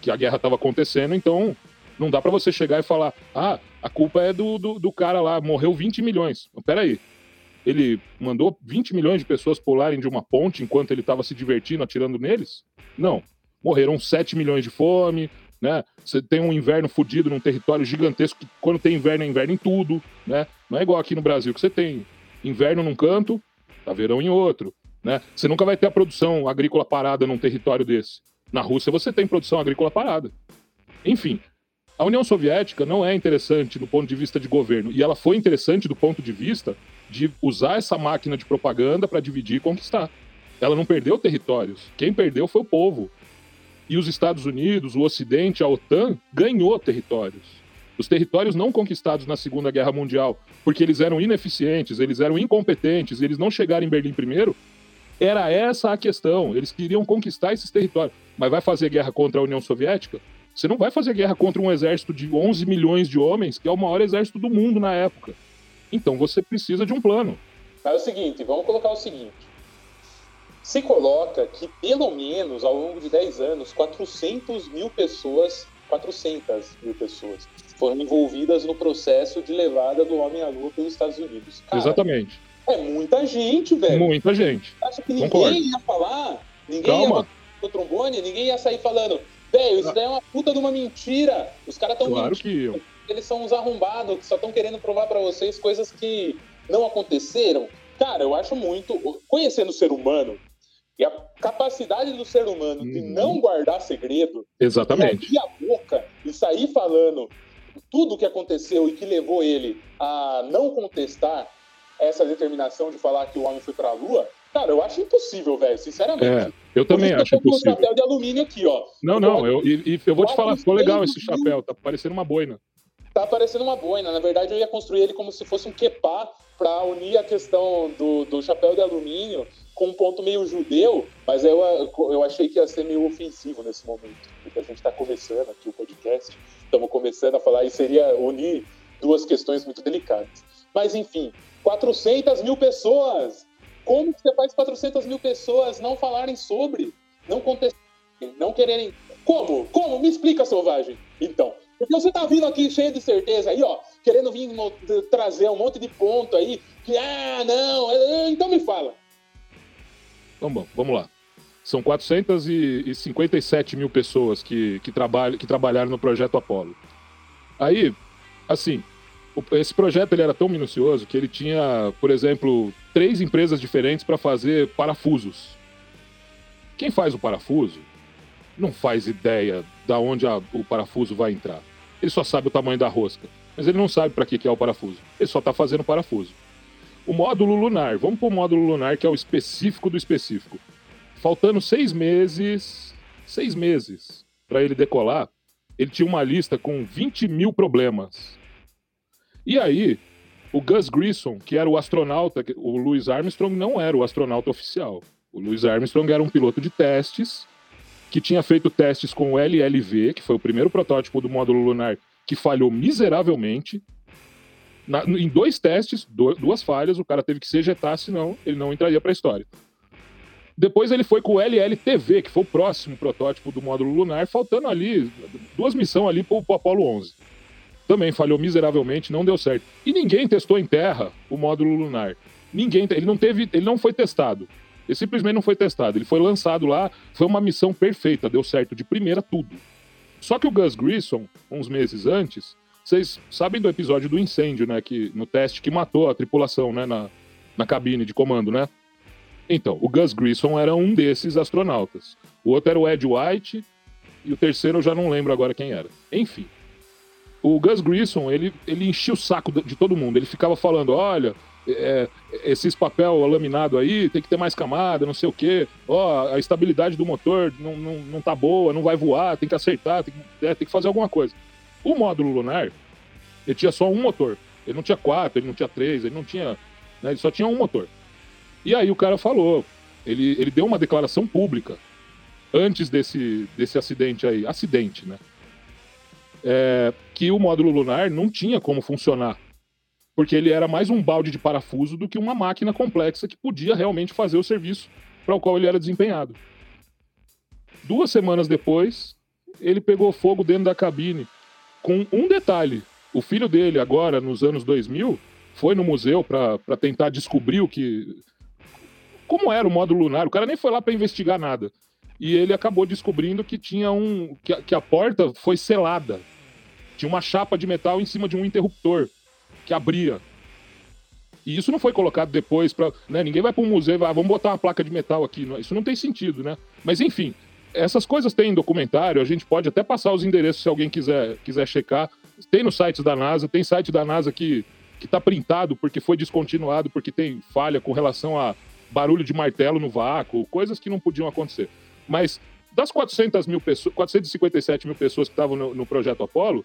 que a guerra estava acontecendo, então não dá para você chegar e falar: ah, a culpa é do, do, do cara lá, morreu 20 milhões. Peraí, ele mandou 20 milhões de pessoas pularem de uma ponte enquanto ele estava se divertindo, atirando neles? Não. Morreram 7 milhões de fome, né? Você tem um inverno fodido num território gigantesco que quando tem inverno é inverno em tudo, né? Não é igual aqui no Brasil que você tem inverno num canto, tá verão em outro, né? Você nunca vai ter a produção agrícola parada num território desse. Na Rússia você tem produção agrícola parada. Enfim, a União Soviética não é interessante do ponto de vista de governo, e ela foi interessante do ponto de vista de usar essa máquina de propaganda para dividir e conquistar. Ela não perdeu territórios. Quem perdeu foi o povo. E os Estados Unidos, o Ocidente, a OTAN ganhou territórios. Os territórios não conquistados na Segunda Guerra Mundial, porque eles eram ineficientes, eles eram incompetentes, eles não chegaram em Berlim primeiro, era essa a questão. Eles queriam conquistar esses territórios. Mas vai fazer guerra contra a União Soviética? Você não vai fazer guerra contra um exército de 11 milhões de homens, que é o maior exército do mundo na época. Então você precisa de um plano. É o seguinte, vamos colocar o seguinte. Se coloca que pelo menos ao longo de 10 anos, 400 mil pessoas, 400 mil pessoas foram envolvidas no processo de levada do homem à lua pelos Estados Unidos. Cara, Exatamente. É muita gente, velho. Muita gente. Acho que ninguém Concordo. ia falar, ninguém Calma. ia o trombone, ninguém ia sair falando, velho, isso daí é uma puta de uma mentira. Os caras estão claro mentindo. Que Eles são uns arrombados que só estão querendo provar para vocês coisas que não aconteceram. Cara, eu acho muito. Conhecendo o ser humano, e a capacidade do ser humano de uhum. não guardar segredo, Exatamente. abrir a boca e sair falando tudo o que aconteceu e que levou ele a não contestar essa determinação de falar que o homem foi para a Lua, cara, eu acho impossível, velho, sinceramente. É, eu também acho eu impossível. um chapéu de alumínio aqui, ó. Não, não, eu, e, eu vou te falar, ficou legal esse chapéu, tá parecendo uma boina. Tá parecendo uma boina. Na verdade, eu ia construir ele como se fosse um quepá para unir a questão do, do chapéu de alumínio com um ponto meio judeu, mas eu, eu achei que ia ser meio ofensivo nesse momento, porque a gente está começando aqui o podcast, estamos começando a falar e seria unir duas questões muito delicadas. Mas enfim, 400 mil pessoas! Como você faz 400 mil pessoas não falarem sobre, não contestarem, não quererem. Como? Como? Me explica, selvagem. Então, porque você tá vindo aqui cheio de certeza aí, ó, querendo vir trazer um monte de ponto aí, que, ah, não, é, é, então me fala. Então, bom, vamos lá. São 457 mil pessoas que, que, trabalham, que trabalharam no projeto Apollo. Aí, assim, esse projeto ele era tão minucioso que ele tinha, por exemplo, três empresas diferentes para fazer parafusos. Quem faz o parafuso não faz ideia da onde a, o parafuso vai entrar. Ele só sabe o tamanho da rosca, mas ele não sabe para que, que é o parafuso. Ele só está fazendo parafuso. O módulo lunar, vamos para o módulo lunar que é o específico do específico. Faltando seis meses, seis meses para ele decolar, ele tinha uma lista com 20 mil problemas. E aí, o Gus Grissom, que era o astronauta, o Louis Armstrong não era o astronauta oficial. O Louis Armstrong era um piloto de testes que tinha feito testes com o LLV, que foi o primeiro protótipo do módulo lunar que falhou miseravelmente. Na, em dois testes, duas falhas, o cara teve que se ejetar, senão ele não entraria para a história. Depois ele foi com o LLTV, que foi o próximo protótipo do módulo lunar, faltando ali duas missões ali para o Apollo 11. Também falhou miseravelmente, não deu certo. E ninguém testou em terra o módulo lunar. Ninguém, ele não teve, ele não foi testado. Ele simplesmente não foi testado. Ele foi lançado lá, foi uma missão perfeita, deu certo de primeira tudo. Só que o Gus Grissom, uns meses antes, vocês sabem do episódio do incêndio, né? Que, no teste que matou a tripulação, né? Na, na cabine de comando, né? Então, o Gus Grissom era um desses astronautas. O outro era o Ed White e o terceiro eu já não lembro agora quem era. Enfim. O Gus Grissom, ele, ele enchia o saco de todo mundo. Ele ficava falando, olha, é, esses papel laminado aí tem que ter mais camada, não sei o quê. Ó, a estabilidade do motor não, não, não tá boa, não vai voar, tem que acertar, tem que, é, tem que fazer alguma coisa. O módulo lunar, ele tinha só um motor. Ele não tinha quatro, ele não tinha três, ele não tinha. Né, ele só tinha um motor. E aí o cara falou, ele, ele deu uma declaração pública antes desse, desse acidente aí, acidente, né? É, que o módulo lunar não tinha como funcionar. Porque ele era mais um balde de parafuso do que uma máquina complexa que podia realmente fazer o serviço para o qual ele era desempenhado. Duas semanas depois, ele pegou fogo dentro da cabine com um detalhe. O filho dele, agora, nos anos 2000, foi no museu para tentar descobrir o que. Como era o módulo lunar. O cara nem foi lá para investigar nada. E ele acabou descobrindo que tinha um. Que a, que a porta foi selada. Tinha uma chapa de metal em cima de um interruptor que abria. E isso não foi colocado depois para. Né, ninguém vai para um museu e vai, ah, vamos botar uma placa de metal aqui. Isso não tem sentido, né? Mas enfim, essas coisas tem em documentário, a gente pode até passar os endereços se alguém quiser, quiser checar. Tem nos sites da NASA, tem site da NASA que que está printado porque foi descontinuado, porque tem falha com relação a barulho de martelo no vácuo, coisas que não podiam acontecer. Mas das 400 mil pessoas, 457 mil pessoas que estavam no, no projeto Apollo,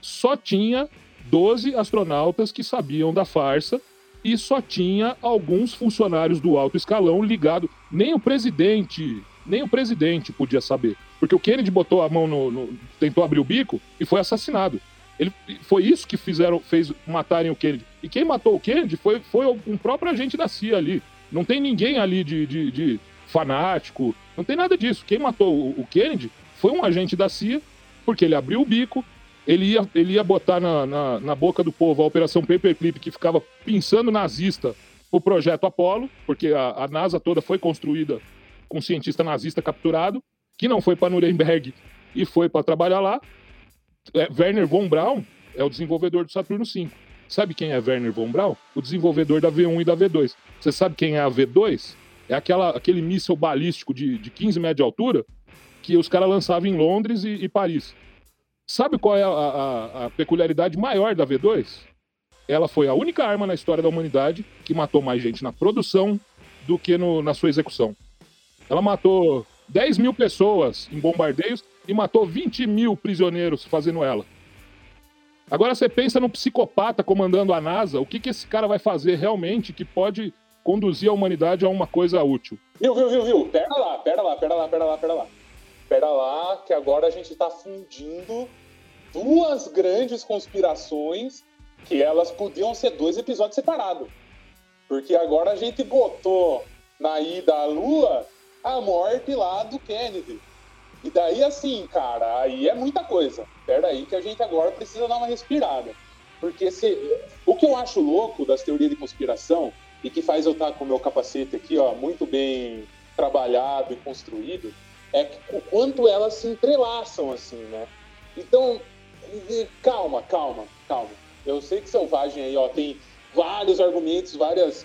só tinha 12 astronautas que sabiam da farsa e só tinha alguns funcionários do alto escalão ligado. Nem o presidente nem o presidente podia saber. Porque o Kennedy botou a mão no, no, tentou abrir o bico e foi assassinado. Ele, foi isso que fizeram, fez matarem o Kennedy. E quem matou o Kennedy foi, foi um próprio agente da CIA ali. Não tem ninguém ali de, de, de fanático, não tem nada disso. Quem matou o, o, Kennedy foi um agente da CIA, porque ele abriu o bico, ele ia, ele ia botar na, na, na boca do povo a Operação Paperclip, que ficava pensando nazista o projeto Apollo, porque a, a NASA toda foi construída com um cientista nazista capturado, que não foi para Nuremberg e foi para trabalhar lá. É, Werner von Braun é o desenvolvedor do Saturno V. Sabe quem é Werner von Braun? O desenvolvedor da V1 e da V2. Você sabe quem é a V2? É aquela, aquele míssil balístico de, de 15 metros de altura que os caras lançavam em Londres e, e Paris. Sabe qual é a, a, a, peculiaridade maior da V2? Ela foi a única arma na história da humanidade que matou mais gente na produção do que no, na sua execução. Ela matou 10 mil pessoas em bombardeios e matou 20 mil prisioneiros fazendo ela. Agora você pensa no psicopata comandando a NASA, o que, que esse cara vai fazer realmente que pode conduzir a humanidade a uma coisa útil? Viu, viu, viu, viu? Pera lá, pera lá, pera lá, pera lá, pera lá espera lá, que agora a gente está fundindo duas grandes conspirações que elas podiam ser dois episódios separados. Porque agora a gente botou na ida à Lua a morte lá do Kennedy. E daí, assim, cara, aí é muita coisa. Espera aí que a gente agora precisa dar uma respirada. Porque se... o que eu acho louco das teorias de conspiração, e que faz eu estar com o meu capacete aqui, ó, muito bem trabalhado e construído, é o quanto elas se entrelaçam, assim, né? Então, calma, calma, calma. Eu sei que Selvagem aí, ó, tem vários argumentos, várias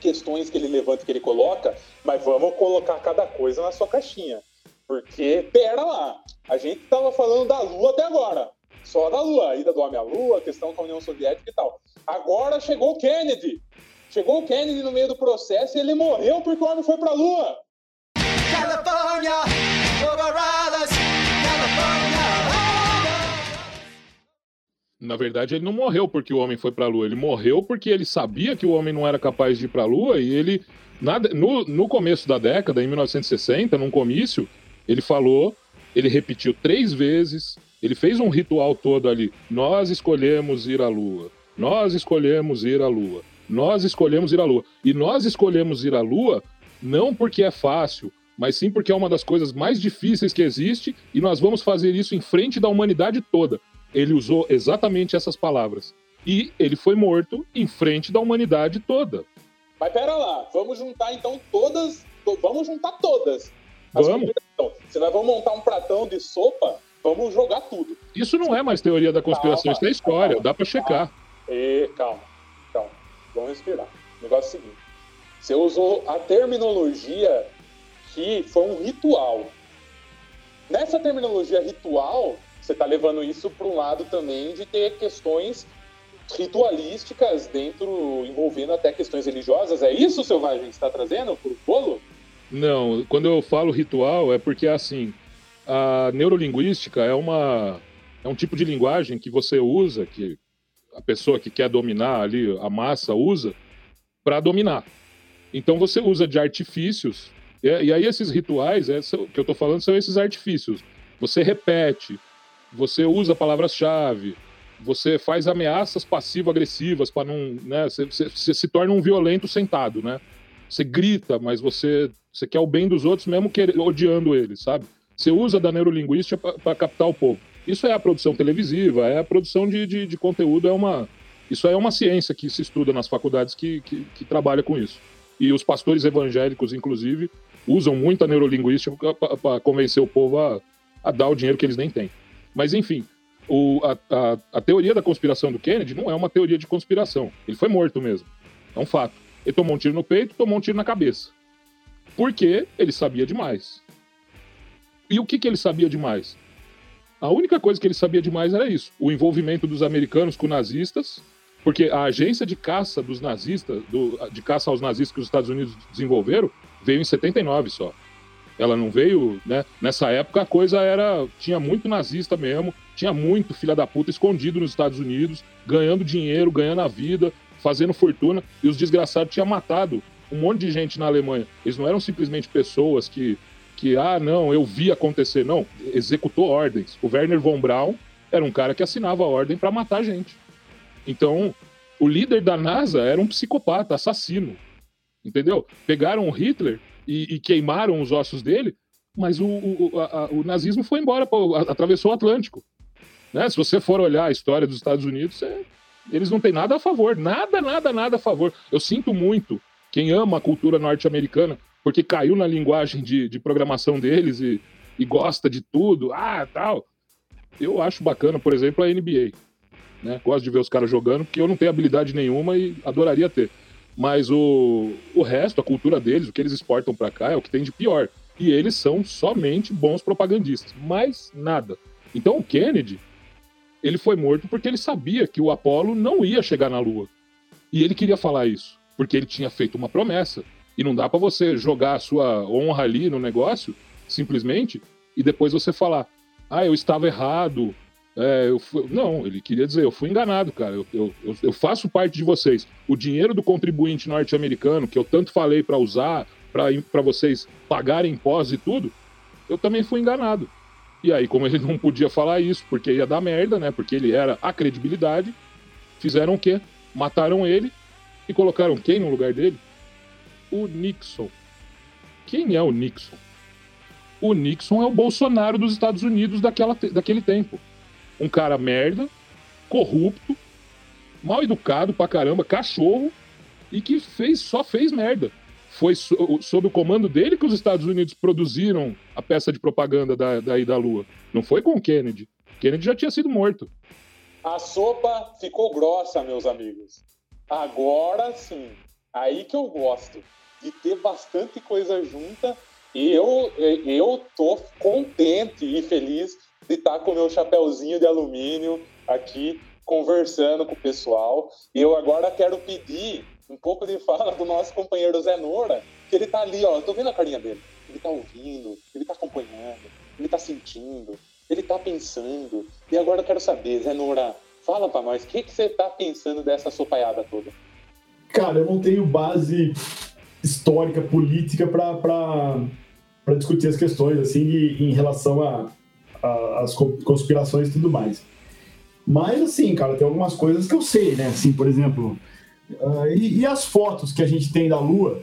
questões que ele levanta, que ele coloca, mas vamos colocar cada coisa na sua caixinha. Porque, pera lá, a gente tava falando da Lua até agora. Só da Lua, a ida do homem à Lua, a questão com a União Soviética e tal. Agora chegou o Kennedy. Chegou o Kennedy no meio do processo e ele morreu porque o homem foi pra Lua. California, Na verdade, ele não morreu porque o homem foi para a Lua. Ele morreu porque ele sabia que o homem não era capaz de ir para a Lua e ele, no, no começo da década, em 1960, num comício, ele falou, ele repetiu três vezes, ele fez um ritual todo ali. Nós escolhemos ir à Lua. Nós escolhemos ir à Lua. Nós escolhemos ir à Lua. E nós escolhemos ir à Lua não porque é fácil, mas sim porque é uma das coisas mais difíceis que existe e nós vamos fazer isso em frente da humanidade toda. Ele usou exatamente essas palavras. E ele foi morto em frente da humanidade toda. Mas pera lá, vamos juntar então todas. Vamos juntar todas. Vamos. Se nós vamos montar um pratão de sopa, vamos jogar tudo. Isso não é mais teoria da conspiração, calma, isso é história, calma, dá para checar. E, calma, calma. Vamos respirar. O negócio é o seguinte: você usou a terminologia aqui foi um ritual. Nessa terminologia ritual, você está levando isso para um lado também de ter questões ritualísticas dentro, envolvendo até questões religiosas. É isso, Selvagem, que está trazendo para o bolo? Não, quando eu falo ritual é porque, assim, a neurolinguística é, uma, é um tipo de linguagem que você usa, que a pessoa que quer dominar ali, a massa usa, para dominar. Então você usa de artifícios e, e aí esses rituais, é, que eu estou falando, são esses artifícios. Você repete, você usa palavras-chave, você faz ameaças passivo-agressivas para não, né, você, você, se torna um violento sentado, né? Você grita, mas você, você quer o bem dos outros mesmo quer, odiando eles, sabe? Você usa da neurolinguística para captar o povo. Isso é a produção televisiva, é a produção de, de, de, conteúdo, é uma, isso é uma ciência que se estuda nas faculdades que, que, que trabalha com isso. E os pastores evangélicos, inclusive, usam muito a neurolinguística para convencer o povo a, a, dar o dinheiro que eles nem têm. Mas, enfim, o, a, a, a, teoria da conspiração do Kennedy não é uma teoria de conspiração. Ele foi morto mesmo. É um fato. Ele tomou um tiro no peito, tomou um tiro na cabeça. Porque ele sabia demais. E o que, que ele sabia demais? A única coisa que ele sabia demais era isso: o envolvimento dos americanos com nazistas, porque a agência de caça dos nazistas, do, de caça aos nazistas que os Estados Unidos desenvolveram, veio em 79 só. Ela não veio, né? Nessa época a coisa era. Tinha muito nazista mesmo, tinha muito filha da puta escondido nos Estados Unidos, ganhando dinheiro, ganhando a vida, fazendo fortuna, e os desgraçados tinham matado um monte de gente na Alemanha. Eles não eram simplesmente pessoas que, que ah, não, eu vi acontecer. Não, executou ordens. O Werner von Braun era um cara que assinava ordem para matar gente. Então, o líder da NASA era um psicopata, assassino. Entendeu? Pegaram o Hitler e, e queimaram os ossos dele, mas o, o, a, o nazismo foi embora, atravessou o Atlântico. Né? Se você for olhar a história dos Estados Unidos, é... eles não têm nada a favor. Nada, nada, nada a favor. Eu sinto muito quem ama a cultura norte-americana, porque caiu na linguagem de, de programação deles e, e gosta de tudo, ah, tal. Eu acho bacana, por exemplo, a NBA. Né? Gosto de ver os caras jogando, porque eu não tenho habilidade nenhuma e adoraria ter. Mas o, o resto, a cultura deles, o que eles exportam para cá, é o que tem de pior. E eles são somente bons propagandistas, mais nada. Então o Kennedy, ele foi morto porque ele sabia que o Apollo não ia chegar na Lua. E ele queria falar isso, porque ele tinha feito uma promessa. E não dá para você jogar a sua honra ali no negócio, simplesmente, e depois você falar: ah, eu estava errado, é, eu fui... Não, ele queria dizer, eu fui enganado, cara. Eu, eu, eu faço parte de vocês. O dinheiro do contribuinte norte-americano, que eu tanto falei para usar, para vocês pagarem impostos e tudo, eu também fui enganado. E aí, como ele não podia falar isso, porque ia dar merda, né? Porque ele era a credibilidade, fizeram o quê? Mataram ele e colocaram quem no lugar dele? O Nixon. Quem é o Nixon? O Nixon é o Bolsonaro dos Estados Unidos daquela, daquele tempo um cara merda, corrupto, mal educado pra caramba, cachorro, e que fez, só fez merda. Foi so, sob o comando dele que os Estados Unidos produziram a peça de propaganda da, da ida à Lua. Não foi com o Kennedy. Kennedy já tinha sido morto. A sopa ficou grossa, meus amigos. Agora sim. Aí que eu gosto. De ter bastante coisa junta. E eu, eu tô contente e feliz de estar com o meu chapéuzinho de alumínio aqui conversando com o pessoal. E eu agora quero pedir um pouco de fala do nosso companheiro Zé Nora, que ele tá ali, ó, eu tô vendo a carinha dele. Ele tá ouvindo, ele tá acompanhando, ele tá sentindo, ele tá pensando. E agora eu quero saber, Zé Nora, fala para nós, o que, que você tá pensando dessa sopaiada toda? Cara, eu não tenho base histórica, política para discutir as questões, assim, em relação a a, as conspirações e tudo mais. Mas, assim, cara, tem algumas coisas que eu sei, né? Assim, por exemplo, uh, e, e, as fotos que a gente tem da Lua,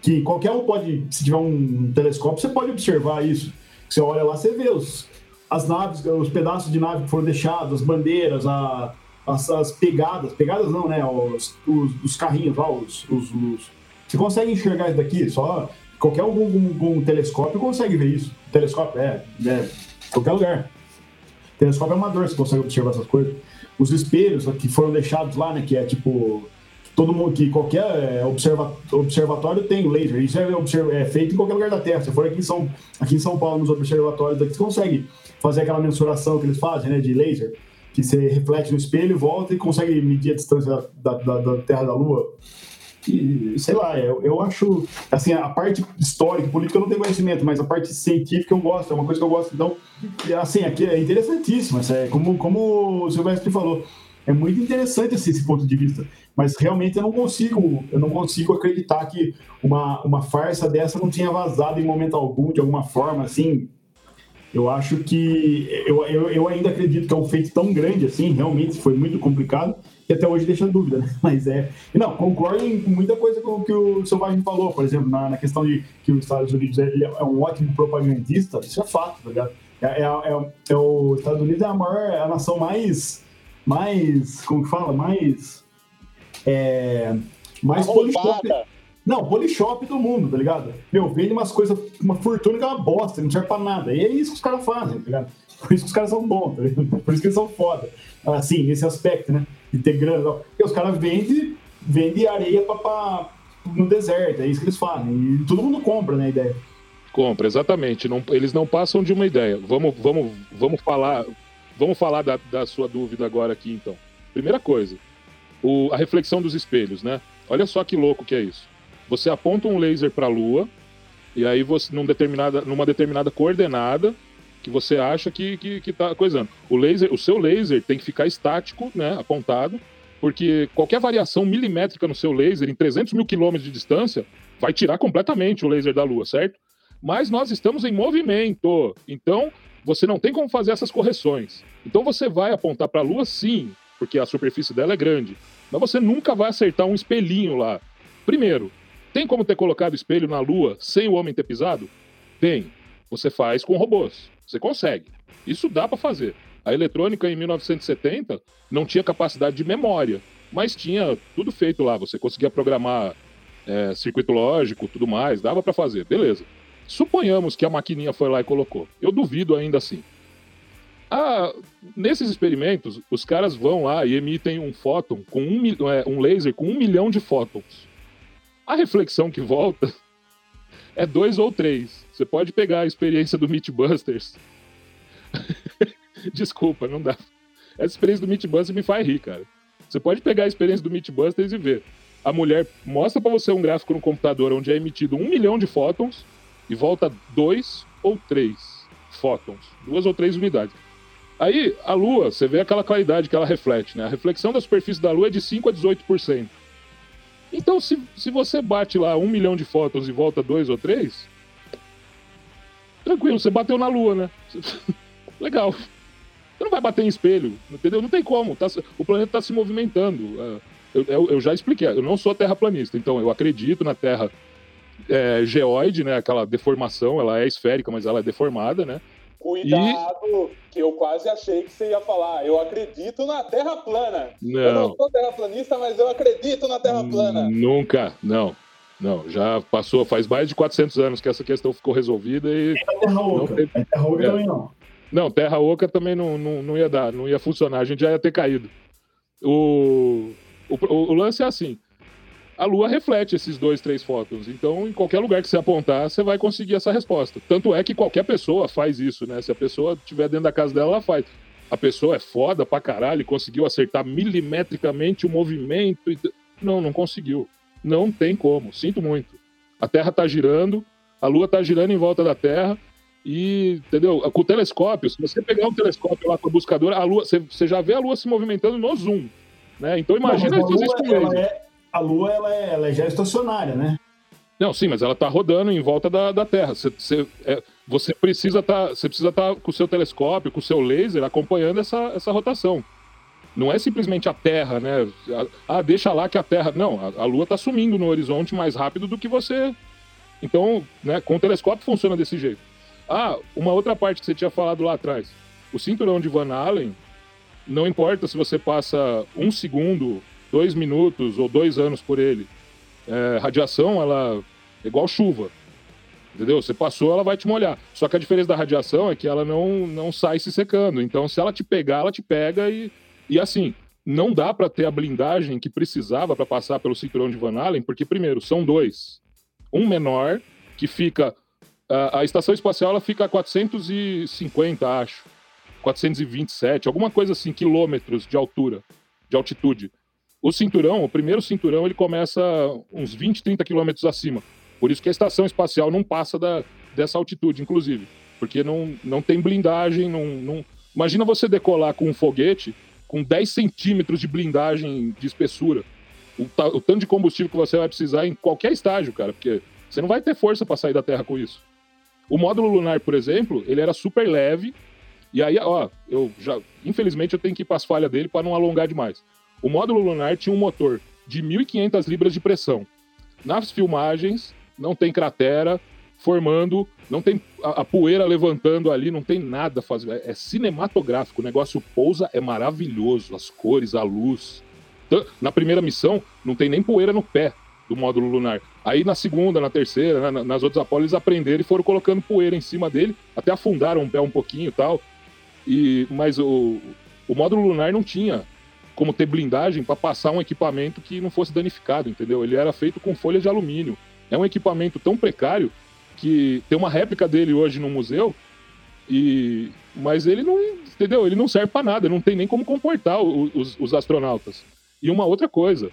que qualquer um pode, se tiver um telescópio, você pode observar isso. Você olha lá, você vê os, as naves, os pedaços de nave que foram deixados, as bandeiras, a, as, as, pegadas, pegadas não, né? Os, os, os carrinhos lá, os, os, os, Você consegue enxergar isso daqui? Só qualquer um um, um, telescópio consegue ver isso. Telescópio, é, é qualquer lugar. Telescópio amador, você consegue observar essas coisas. Os espelhos que foram deixados lá, né? Que é tipo. Todo mundo, que qualquer é, observa, observatório tem laser. Isso é, é, feito em qualquer lugar da Terra. Se for aqui em São, aqui em São Paulo, nos observatórios daqui, você consegue fazer aquela mensuração que eles fazem, né? De laser. Que você reflete no espelho, volta e consegue medir a distância da, da, da Terra da Lua que, sei lá, eu, eu acho, assim, a parte histórica, política eu não tenho conhecimento, mas a parte científica eu gosto, é uma coisa que eu gosto. Então, assim, aqui é interessantíssimo, é como, como o Silvestre falou, é muito interessante assim, esse ponto de vista, mas realmente eu não consigo, eu não consigo acreditar que uma, uma farsa dessa não tinha vazado em momento algum, de alguma forma, assim, eu acho que eu, eu, eu ainda acredito que é um feito tão grande assim, realmente foi muito complicado, que até hoje deixa dúvida, né? Mas é. Não, concordo em muita coisa com o que o Selvagem falou, por exemplo, na, na questão de que os Estados Unidos é, é um ótimo propagandista, isso é fato, tá ligado? É, é, é, é o Estados Unidos é a maior, é a nação mais. mais. como que fala? Mais. É, mais polishop. Não, polishop do mundo, tá ligado? Meu, vende umas coisas, uma fortuna que é uma bosta, não serve pra nada. E é isso que os caras fazem, tá ligado? Por isso que os caras são bons, tá ligado? Por isso que eles são foda. Assim, nesse aspecto, né? De ter grana. Porque os caras vendem vende areia pra, pra, no deserto, é isso que eles fazem. E todo mundo compra, né, a ideia. Compra, exatamente. Não, eles não passam de uma ideia. Vamos, vamos, vamos falar, vamos falar da, da sua dúvida agora aqui, então. Primeira coisa, o, a reflexão dos espelhos, né? Olha só que louco que é isso. Você aponta um laser para a Lua, e aí você, num determinada, numa determinada coordenada, que você acha que, que, que tá coisando. O laser, o seu laser tem que ficar estático, né, apontado, porque qualquer variação milimétrica no seu laser em 300 mil quilômetros de distância vai tirar completamente o laser da Lua, certo? Mas nós estamos em movimento, então você não tem como fazer essas correções. Então você vai apontar para a Lua, sim, porque a superfície dela é grande, mas você nunca vai acertar um espelhinho lá. Primeiro, tem como ter colocado espelho na Lua sem o homem ter pisado? Tem. Você faz com robôs. Você consegue. Isso dá para fazer. A eletrônica em 1970 não tinha capacidade de memória, mas tinha tudo feito lá. Você conseguia programar é, circuito lógico, tudo mais, dava para fazer, beleza. Suponhamos que a maquininha foi lá e colocou. Eu duvido ainda assim. Ah, nesses experimentos, os caras vão lá e emitem um fóton com um, é, um laser com um milhão de fótons. A reflexão que volta é dois ou três. Você pode pegar a experiência do Mythbusters. Desculpa, não dá. Essa experiência do Mythbusters me faz rir, cara. Você pode pegar a experiência do Mythbusters e ver. A mulher mostra para você um gráfico no computador onde é emitido um milhão de fótons e volta dois ou três fótons, duas ou três unidades. Aí, a Lua, você vê aquela claridade que ela reflete, né? A reflexão da superfície da Lua é de 5 a 18%. Então, se, se você bate lá um milhão de fótons e volta dois ou três, tranquilo, você bateu na Lua, né? Legal. Você não vai bater em espelho, entendeu? Não tem como. Tá, o planeta está se movimentando. É, eu, eu, eu, já expliquei, eu não sou terraplanista, então eu acredito na Terra é, geoide, né? Aquela deformação, ela é esférica, mas ela é deformada, né? Cuidado, e... que eu quase achei que você ia falar. Eu acredito na Terra plana. Não. Eu não sou terraplanista, mas eu acredito na Terra plana. Nunca, não. Não, já passou, faz mais de 400 anos que essa questão ficou resolvida e. É terra oca. Não É terra oca é. também não. Não, terra oca também não, não, não ia dar, não ia funcionar, a gente já ia ter caído. O, o, o lance é assim: a Lua reflete esses dois, três fótons. Então, em qualquer lugar que você apontar, você vai conseguir essa resposta. Tanto é que qualquer pessoa faz isso, né? Se a pessoa estiver dentro da casa dela, ela faz. A pessoa é foda pra caralho, conseguiu acertar milimetricamente o movimento. E... Não, não conseguiu. Não tem como. Sinto muito. A Terra tá girando, a Lua tá girando em volta da Terra. E, entendeu? Com o telescópio, se você pegar um telescópio lá com a buscadora, a Lua, você, já vê a Lua se movimentando no zoom. Né? Então imagina não, fazer isso com é, a Lua ela é, ela é né? Não, sim, mas ela está rodando em volta da, da Terra. Você, você, é, você precisa tá, estar tá com o seu telescópio, com o seu laser, acompanhando essa, essa rotação. Não é simplesmente a Terra, né? Ah, deixa lá que a Terra. Não, a, a Lua está sumindo no horizonte mais rápido do que você. Então, né, com o telescópio funciona desse jeito. Ah, uma outra parte que você tinha falado lá atrás. O cinturão de Van Allen, não importa se você passa um segundo dois minutos ou dois anos por ele. É, radiação, ela é igual chuva. Entendeu? Você passou, ela vai te molhar. Só que a diferença da radiação é que ela não, não sai se secando. Então, se ela te pegar, ela te pega e, e assim, não dá para ter a blindagem que precisava para passar pelo cinturão de Van Allen, porque, primeiro, são dois. Um menor, que fica. A, a estação espacial ela fica a 450, acho. 427, alguma coisa assim, quilômetros de altura, de altitude. O cinturão, o primeiro cinturão, ele começa uns 20, 30 quilômetros acima. Por isso que a estação espacial não passa da, dessa altitude, inclusive. Porque não, não tem blindagem. Não, não... Imagina você decolar com um foguete com 10 centímetros de blindagem de espessura. O, o tanto de combustível que você vai precisar em qualquer estágio, cara. Porque você não vai ter força para sair da Terra com isso. O módulo lunar, por exemplo, ele era super leve. E aí, ó, eu já. Infelizmente eu tenho que ir para as falhas dele para não alongar demais. O módulo lunar tinha um motor de 1.500 libras de pressão. Nas filmagens, não tem cratera formando, não tem a, a poeira levantando ali, não tem nada fazendo. É, é, cinematográfico, o negócio pousa, é maravilhoso, as cores, a luz. Na primeira missão, não tem nem poeira no pé do módulo lunar. Aí na segunda, na terceira, né, nas outras Apolo, eles aprenderam e foram colocando poeira em cima dele, até afundaram o pé um pouquinho e tal. E, mas o, o módulo lunar não tinha como ter blindagem para passar um equipamento que não fosse danificado, entendeu? Ele era feito com folhas de alumínio. É um equipamento tão precário que tem uma réplica dele hoje no museu e mas ele não, entendeu? Ele não serve para nada, não tem nem como comportar os, os, astronautas. E uma outra coisa,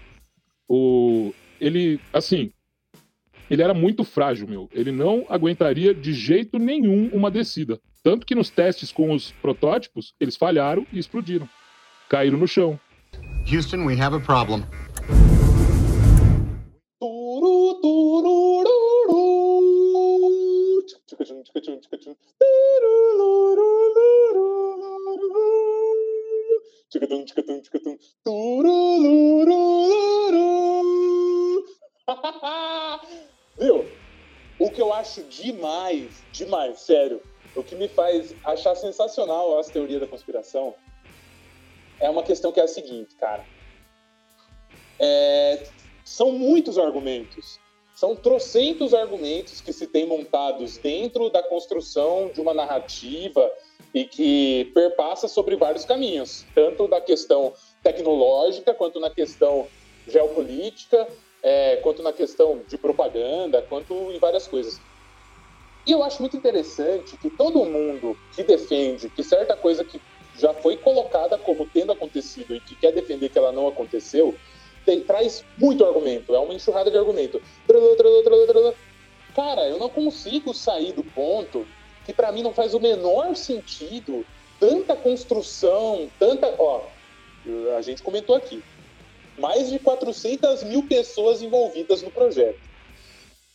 o ele assim, ele era muito frágil, meu. Ele não aguentaria de jeito nenhum uma descida. Tanto que nos testes com os protótipos, eles falharam e explodiram. Caíram no chão. Houston, we have a problem. Viu? O que eu acho demais, demais, sério, o que me faz achar sensacional as teorias da conspiração é uma questão que é a seguinte, cara. É, são muitos argumentos. São trocentos argumentos que se tem montados dentro da construção de uma narrativa e que perpassa sobre vários caminhos, tanto da questão tecnológica, quanto na questão geopolítica, é, quanto na questão de propaganda, quanto em várias coisas. E eu acho muito interessante que todo mundo que defende que certa coisa que já foi colocada como tendo acontecido e que quer defender que ela não aconteceu, tem, traz muito argumento, é uma enxurrada de argumento. Cara, eu não consigo sair do ponto que para mim não faz o menor sentido tanta construção, tanta. Ó, a gente comentou aqui. Mais de 400 mil pessoas envolvidas no projeto.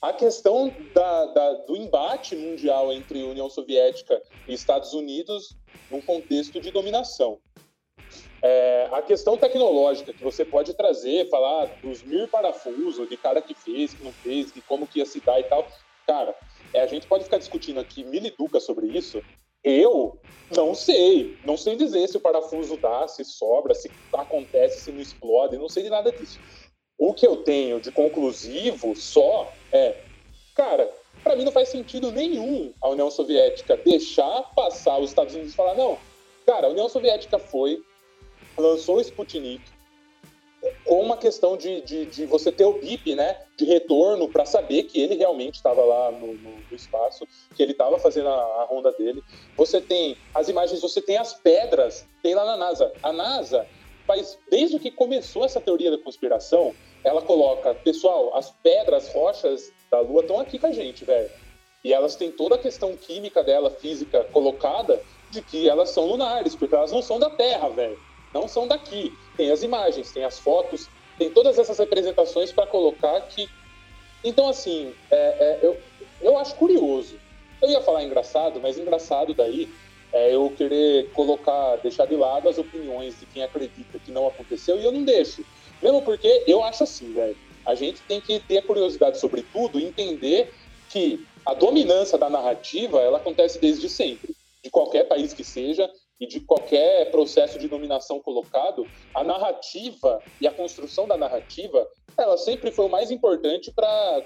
A questão da, da, do embate mundial entre União Soviética e Estados Unidos num contexto de dominação. É, a questão tecnológica que você pode trazer, falar dos mil parafusos, de cara que fez, que não fez, de como que ia se dar e tal. Cara, é, a gente pode ficar discutindo aqui mil educa sobre isso. Eu não sei. Não sei dizer se o parafuso dá, se sobra, se acontece, se não explode. Não sei de nada disso. O que eu tenho de conclusivo só é, cara, para mim não faz sentido nenhum a União Soviética deixar passar os Estados Unidos e falar, não, cara, a União Soviética foi, lançou o Sputnik com uma questão de, de, de, você ter o BIP, né, de retorno para saber que ele realmente estava lá no, no, no, espaço, que ele estava fazendo a, a, ronda dele. Você tem as imagens, você tem as pedras, tem lá na NASA. A NASA faz, desde que começou essa teoria da conspiração, ela coloca, pessoal, as pedras, rochas da Lua estão aqui com a gente, velho. E elas têm toda a questão química dela, física, colocada, de que elas são lunares, porque elas não são da Terra, velho não são daqui. Tem as imagens, tem as fotos, tem todas essas representações para colocar que. Então, assim, é, é, eu, eu acho curioso. Eu ia falar engraçado, mas engraçado daí é eu querer colocar, deixar de lado as opiniões de quem acredita que não aconteceu e eu não deixo. Mesmo porque eu acho assim, velho. A gente tem que ter curiosidade sobre tudo e entender que a dominância da narrativa ela acontece desde sempre, de qualquer país que seja, e de qualquer processo de dominação colocado, a narrativa e a construção da narrativa, ela sempre foi o mais importante para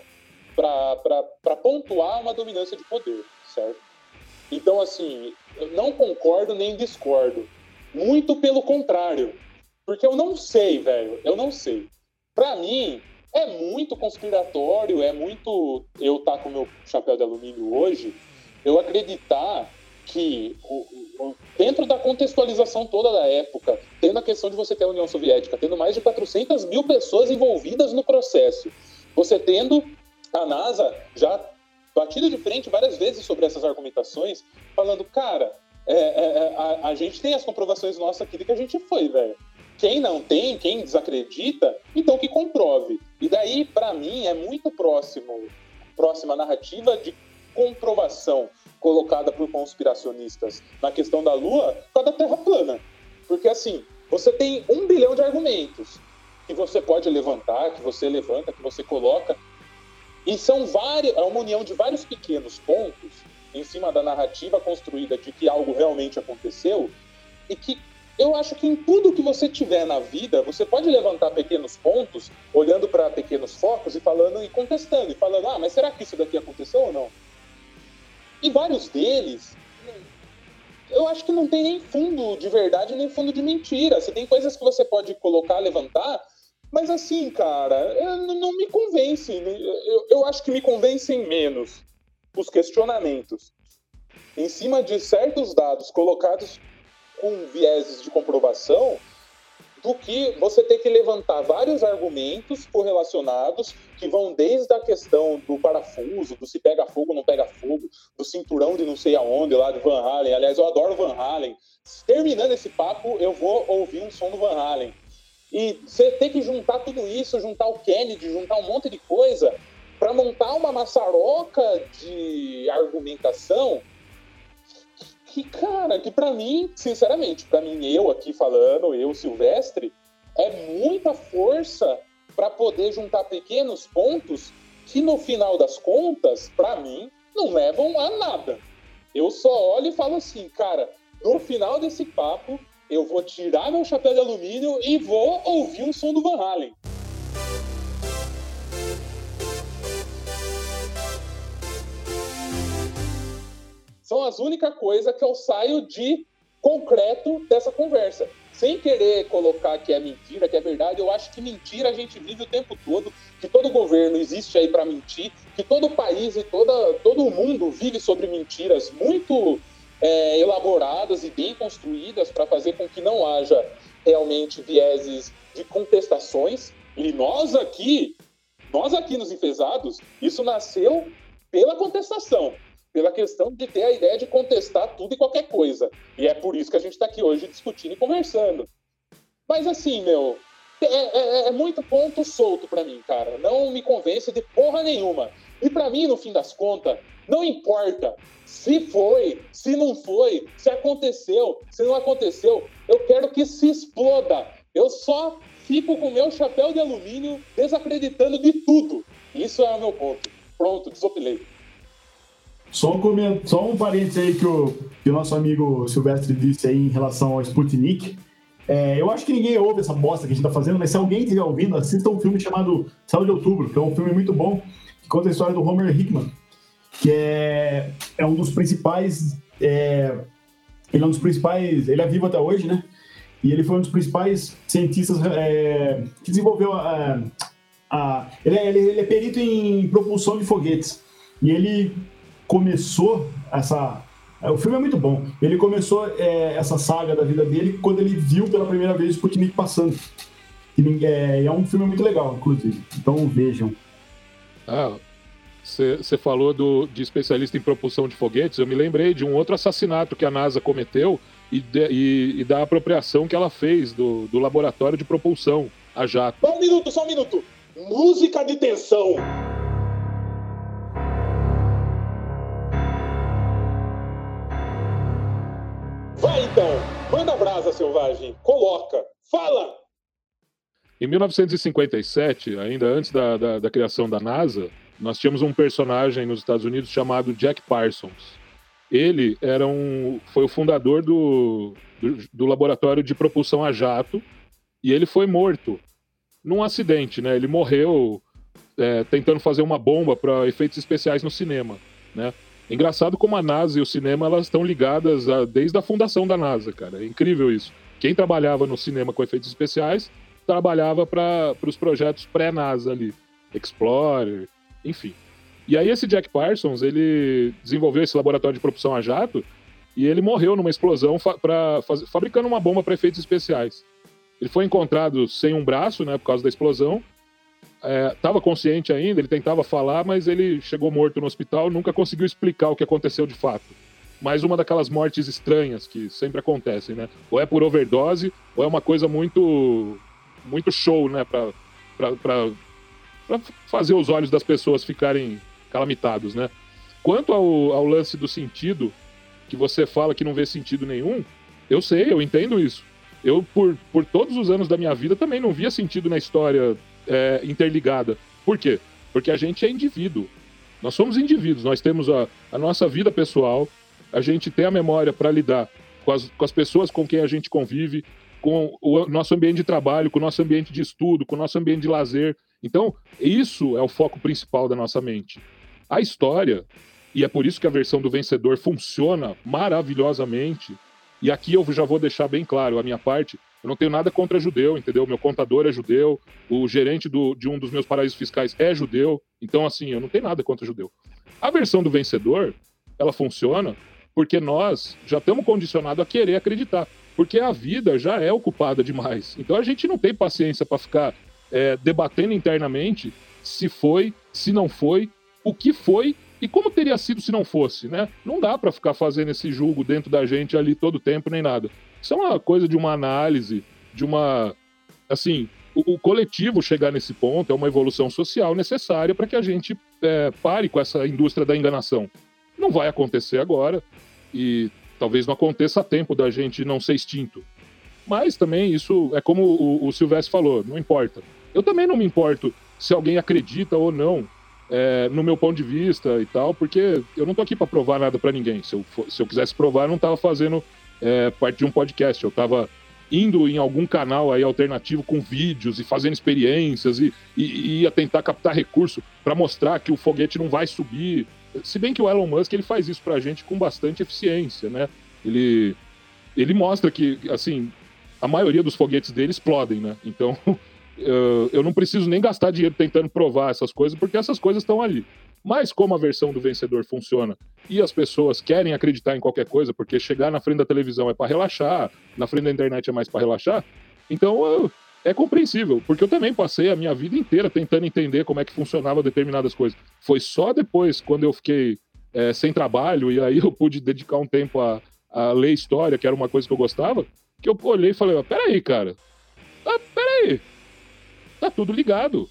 pontuar uma dominância de poder, certo? Então, assim, eu não concordo nem discordo. Muito pelo contrário. Porque eu não sei, velho. Eu não sei. Para mim, é muito conspiratório, é muito. Eu tá com meu chapéu de alumínio hoje, eu acreditar que dentro da contextualização toda da época, tendo a questão de você ter a União Soviética, tendo mais de 400 mil pessoas envolvidas no processo, você tendo a NASA já batido de frente várias vezes sobre essas argumentações, falando, cara, é, é, é a, a, gente tem as comprovações nossas aqui de que a gente foi, velho. Quem não tem, quem desacredita, então que comprove. E daí, para mim, é muito próximo, próxima narrativa de comprovação colocada por conspiracionistas na questão da Lua com a da Terra plana. Porque assim, você tem um bilhão de argumentos que você pode levantar, que você levanta, que você coloca, e são vários, é uma união de vários pequenos pontos em cima da narrativa construída de que algo realmente aconteceu, e que eu acho que em tudo que você tiver na vida, você pode levantar pequenos pontos, olhando para pequenos focos e falando e contestando, e falando, ah, mas será que isso daqui aconteceu ou não? E vários deles, eu acho que não tem nem fundo de verdade, nem fundo de mentira. Você tem coisas que você pode colocar, levantar, mas assim, cara, não me convencem. Eu, eu acho que me convencem menos os questionamentos em cima de certos dados colocados com vieses de comprovação do que você ter que levantar vários argumentos correlacionados que vão desde a questão do parafuso, do se pega fogo ou não pega fogo, do cinturão de não sei aonde lá de Van Halen. Aliás, eu adoro Van Halen. Terminando esse papo, eu vou ouvir um som do Van Halen. E você tem que juntar tudo isso, juntar o Kennedy, juntar um monte de coisa para montar uma maçaroca de argumentação que, cara, que para mim, sinceramente, para mim, eu aqui falando, eu, Silvestre, é muita força para poder juntar pequenos pontos que, no final das contas, para mim, não levam a nada. Eu só olho e falo assim, cara, no final desse papo, eu vou tirar meu chapéu de alumínio e vou ouvir um som do Van Halen. São as únicas coisas que eu saio de concreto dessa conversa. Sem querer colocar que é mentira, que é verdade, eu acho que mentira a gente vive o tempo todo, que todo governo existe aí para mentir, que todo país e toda, todo mundo vive sobre mentiras muito é, elaboradas e bem construídas para fazer com que não haja realmente vieses de contestações. E nós aqui, nós aqui nos enfesados, isso nasceu pela contestação pela questão de ter a ideia de contestar tudo e qualquer coisa. E é por isso que a gente está aqui hoje discutindo e conversando. Mas assim, meu, é, é, é muito ponto solto para mim, cara. Não me convence de porra nenhuma. E para mim, no fim das contas, não importa se foi, se não foi, se aconteceu, se não aconteceu. Eu quero que se exploda. Eu só fico com meu chapéu de alumínio desacreditando de tudo. Isso é o meu ponto. Pronto, desopilei. Só um, coment... Só um parênteses aí que o, que o nosso amigo Silvestre disse aí em relação ao Sputnik. É, eu acho que ninguém ouve essa bosta que a gente tá fazendo, mas se alguém estiver ouvindo, assista um filme chamado Céu de Outubro, que é um filme muito bom, que conta a história do Homer Hickman, que é, é um dos principais. É, ele é um dos principais. Ele é vivo até hoje, né? E ele foi um dos principais cientistas é, que desenvolveu a. a ele, é, ele, é perito em propulsão de foguetes. E ele começou essa. O filme é muito bom. Ele começou é, essa saga da vida dele quando ele viu pela primeira vez o Sputnik passando. E, é, é um filme muito legal, inclusive. Então vejam. Ah, você falou do, de especialista em propulsão de foguetes. Eu me lembrei de um outro assassinato que a NASA cometeu e, de, e, e da apropriação que ela fez do, do laboratório de propulsão a jato. Só um minuto, só um minuto. Música de tensão. Vai então, manda brasa, selvagem, coloca, fala! Em 1957, ainda antes da, da, da, criação da NASA, nós tínhamos um personagem nos Estados Unidos chamado Jack Parsons. Ele era um, foi o fundador do, do, do laboratório de propulsão a jato e ele foi morto num acidente, né? Ele morreu é, tentando fazer uma bomba para efeitos especiais no cinema, né? Engraçado como a NASA e o cinema elas estão ligadas a, desde a fundação da NASA, cara. É incrível isso. Quem trabalhava no cinema com efeitos especiais trabalhava para os projetos pré-NASA ali, Explorer, enfim. E aí esse Jack Parsons ele desenvolveu esse laboratório de propulsão a jato e ele morreu numa explosão fa fabricando uma bomba para efeitos especiais. Ele foi encontrado sem um braço, né, por causa da explosão, estava é, consciente ainda, ele tentava falar, mas ele chegou morto no hospital, nunca conseguiu explicar o que aconteceu de fato. Mais uma daquelas mortes estranhas que sempre acontecem, né? Ou é por overdose, ou é uma coisa muito, muito show, né? Para fazer os olhos das pessoas ficarem calamitados, né? Quanto ao, ao lance do sentido, que você fala que não vê sentido nenhum, eu sei, eu entendo isso. Eu, por, por todos os anos da minha vida, também não via sentido na história é, interligada. Por quê? Porque a gente é indivíduo. Nós somos indivíduos, nós temos a, a nossa vida pessoal, a gente tem a memória para lidar com as, com as pessoas com quem a gente convive, com o nosso ambiente de trabalho, com o nosso ambiente de estudo, com o nosso ambiente de lazer. Então, isso é o foco principal da nossa mente. A história, e é por isso que a versão do vencedor funciona maravilhosamente, e aqui eu já vou deixar bem claro a minha parte, eu não tenho nada contra judeu, entendeu? Meu contador é judeu, o gerente do, de um dos meus paraísos fiscais é judeu. Então, assim, eu não tenho nada contra judeu. A versão do vencedor, ela funciona porque nós já estamos condicionados a querer acreditar. Porque a vida já é ocupada demais. Então a gente não tem paciência para ficar é, debatendo internamente se foi, se não foi, o que foi e como teria sido se não fosse, né? Não dá para ficar fazendo esse julgo dentro da gente ali todo tempo nem nada. Isso é uma coisa de uma análise, de uma. Assim, o, o coletivo chegar nesse ponto é uma evolução social necessária para que a gente é, pare com essa indústria da enganação. Não vai acontecer agora e talvez não aconteça a tempo da gente não ser extinto. Mas também isso é como o, o Silvestre falou, não importa. Eu também não me importo se alguém acredita ou não é, no meu ponto de vista e tal, porque eu não tô aqui para provar nada para ninguém. Se eu, se eu quisesse provar, eu não tava fazendo é, parte de um podcast, eu tava indo em algum canal aí alternativo com vídeos e fazendo experiências e, e, e ia tentar captar recurso para mostrar que o foguete não vai subir. Se bem que o Elon Musk ele faz isso pra gente com bastante eficiência, né? Ele, ele mostra que, assim, a maioria dos foguetes dele explodem, né? Então, eu não preciso nem gastar dinheiro tentando provar essas coisas, porque essas coisas estão ali. Mas como a versão do vencedor funciona e as pessoas querem acreditar em qualquer coisa, porque chegar na frente da televisão é para relaxar, na frente da internet é mais para relaxar, então é compreensível, porque eu também passei a minha vida inteira tentando entender como é que funcionava determinadas coisas. Foi só depois, quando eu fiquei é, sem trabalho e aí eu pude dedicar um tempo a, a ler história, que era uma coisa que eu gostava, que eu olhei e falei, peraí, cara, tá tudo ligado.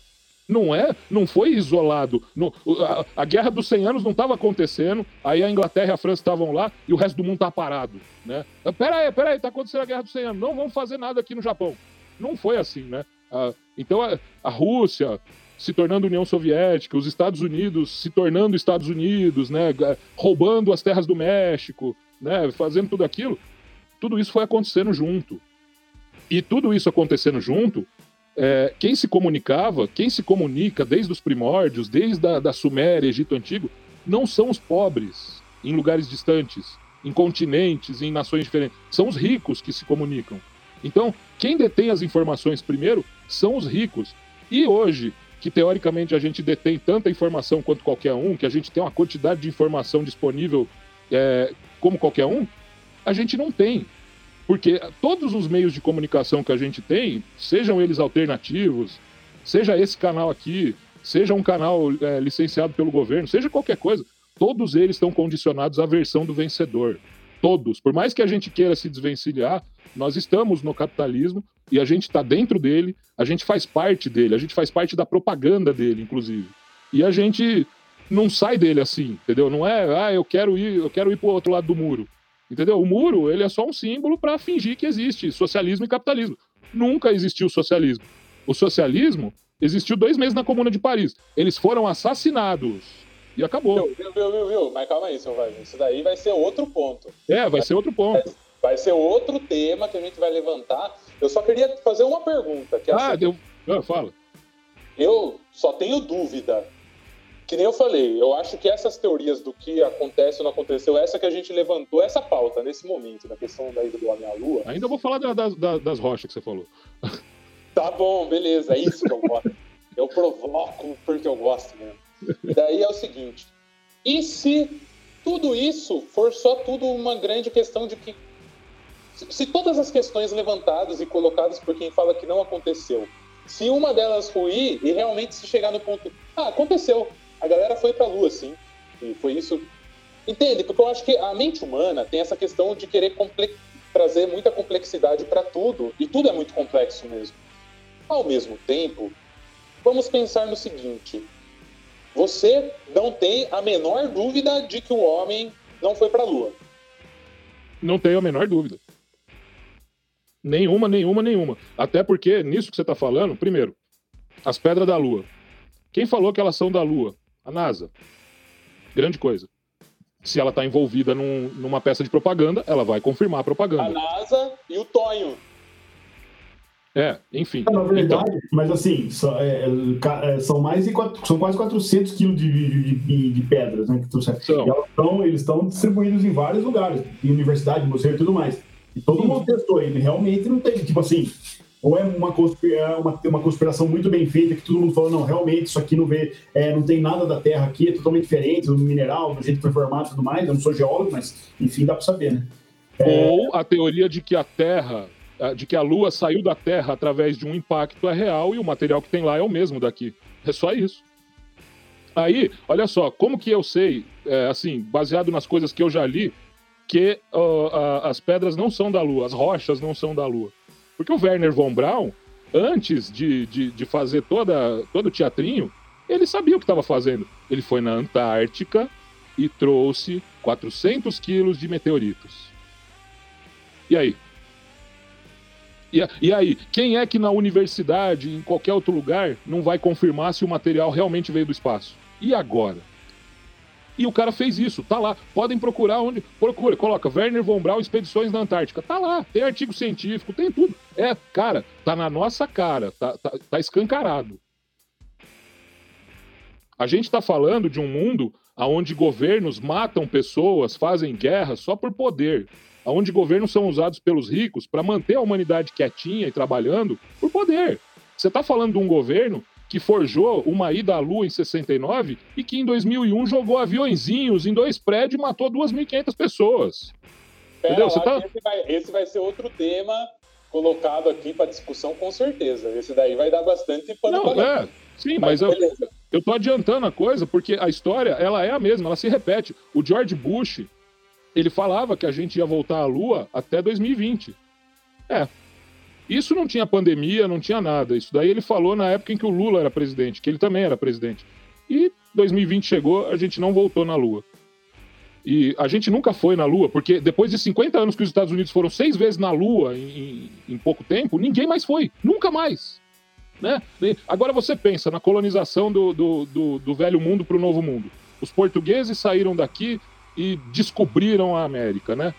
Não é, não foi isolado. No, a, a, guerra dos 100 anos não estava acontecendo, aí a Inglaterra e a França estavam lá e o resto do mundo tá parado, né? Pera aí, pera aí, tá acontecendo a guerra dos 100 anos, não vamos fazer nada aqui no Japão. Não foi assim, né? Ah, então a, a Rússia se tornando União Soviética, os Estados Unidos se tornando Estados Unidos, né? Roubando as terras do México, né? Fazendo tudo aquilo. Tudo isso foi acontecendo junto. E tudo isso acontecendo junto é, quem se comunicava, quem se comunica desde os primórdios, desde a da Suméria, Egito Antigo, não são os pobres em lugares distantes, em continentes, em nações diferentes. São os ricos que se comunicam. Então, quem detém as informações primeiro são os ricos. E hoje, que teoricamente a gente detém tanta informação quanto qualquer um, que a gente tem uma quantidade de informação disponível é, como qualquer um, a gente não tem. Porque todos os meios de comunicação que a gente tem, sejam eles alternativos, seja esse canal aqui, seja um canal é, licenciado pelo governo, seja qualquer coisa, todos eles estão condicionados à versão do vencedor. Todos. Por mais que a gente queira se desvencilhar, nós estamos no capitalismo e a gente está dentro dele, a gente faz parte dele, a gente faz parte da propaganda dele, inclusive. E a gente não sai dele assim, entendeu? Não é, ah, eu quero ir, eu quero ir para o outro lado do muro. Entendeu? O muro ele é só um símbolo para fingir que existe socialismo e capitalismo. Nunca existiu socialismo. O socialismo existiu dois meses na Comuna de Paris. Eles foram assassinados. E acabou. Viu, viu, viu, viu? Mas calma aí, seu Wagner. Isso daí vai ser outro ponto. É, vai ser outro ponto. Vai ser outro tema que a gente vai levantar. Eu só queria fazer uma pergunta. Que é ah, deu. Ah, fala. Eu só tenho dúvida que nem eu falei, eu acho que essas teorias do que acontece ou não aconteceu, essa que a gente levantou, essa pauta nesse momento, da questão da ida do homem à lua. Ainda vou falar da, da, das rochas que você falou. Tá bom, beleza, é isso que eu gosto. eu provoco porque eu gosto mesmo. E daí é o seguinte: e se tudo isso for só tudo uma grande questão de que. Se todas as questões levantadas e colocadas por quem fala que não aconteceu, se uma delas ruir e realmente se chegar no ponto. Ah, aconteceu a galera foi pra Lua, sim. E foi isso. Entende? Porque eu acho que a mente humana tem essa questão de querer trazer muita complexidade para tudo. E tudo é muito complexo mesmo. Ao mesmo tempo, vamos pensar no seguinte: você não tem a menor dúvida de que o homem não foi para a Lua. Não tenho a menor dúvida. Nenhuma, nenhuma, nenhuma. Até porque, nisso que você está falando, primeiro, as pedras da Lua. Quem falou que elas são da Lua? A NASA. Grande coisa. Se ela está envolvida num, numa peça de propaganda, ela vai confirmar a propaganda. A NASA e o Tonho. É, enfim. Na verdade, então... mas assim, só, é, é, são mais de quatro, são quase 400 quilos de, de, de, de pedras, né? Que são. Tão, eles estão distribuídos em vários lugares, em universidade, museu e tudo mais. E todo mundo testou ele. Realmente não tem, tipo assim, ou é uma, é uma, uma conspiração muito bem feita que todo mundo falou, não, realmente isso aqui não vê, é, não tem nada da Terra aqui, é totalmente diferente do mineral, do jeito que foi formado e tudo mais. Eu não sou geólogo, mas enfim, dá para saber, né? É... Ou a teoria de que a Terra, de que a Lua saiu da Terra através de um impacto é real e o material que tem lá é o mesmo daqui. É só isso. Aí, olha só, como que eu sei, é, assim, baseado nas coisas que eu já li, que as pedras não são da Lua, as rochas não são da Lua. Porque o Werner von Braun, antes de, de, de fazer toda, todo o teatrinho, ele sabia o que estava fazendo. Ele foi na Antártica e trouxe 400 quilos de meteoritos. E aí? E, e, aí, quem é que na universidade, em qualquer outro lugar, não vai confirmar se o material realmente veio do espaço? E agora? E o cara fez isso, tá lá. Podem procurar onde. Procura, coloca Werner von Braun Expedições na Antártica. Tá lá, tem artigo científico, tem tudo. É, cara, tá na nossa cara, tá, tá, tá escancarado. A gente tá falando de um mundo onde governos matam pessoas, fazem guerra só por poder. Onde governos são usados pelos ricos para manter a humanidade quietinha e trabalhando por poder. Você tá falando de um governo que forjou uma ida à Lua em 69 e que em 2001 jogou aviõezinhos em dois prédios e matou 2.500 pessoas. Pera Entendeu? Lá, tá... esse, vai, esse vai ser outro tema colocado aqui para discussão, com certeza. Esse daí vai dar bastante pano Não, é, Sim, mas, mas eu, eu tô adiantando a coisa porque a história ela é a mesma, ela se repete. O George Bush, ele falava que a gente ia voltar à Lua até 2020. É, isso não tinha pandemia, não tinha nada. Isso daí ele falou na época em que o Lula era presidente, que ele também era presidente. E 2020 chegou, a gente não voltou na Lua. E a gente nunca foi na Lua, porque depois de 50 anos que os Estados Unidos foram seis vezes na Lua em, em, pouco tempo, ninguém mais foi. Nunca mais. Né? Agora você pensa na colonização do, do, do, do velho mundo para o novo mundo. Os portugueses saíram daqui e descobriram a América, né?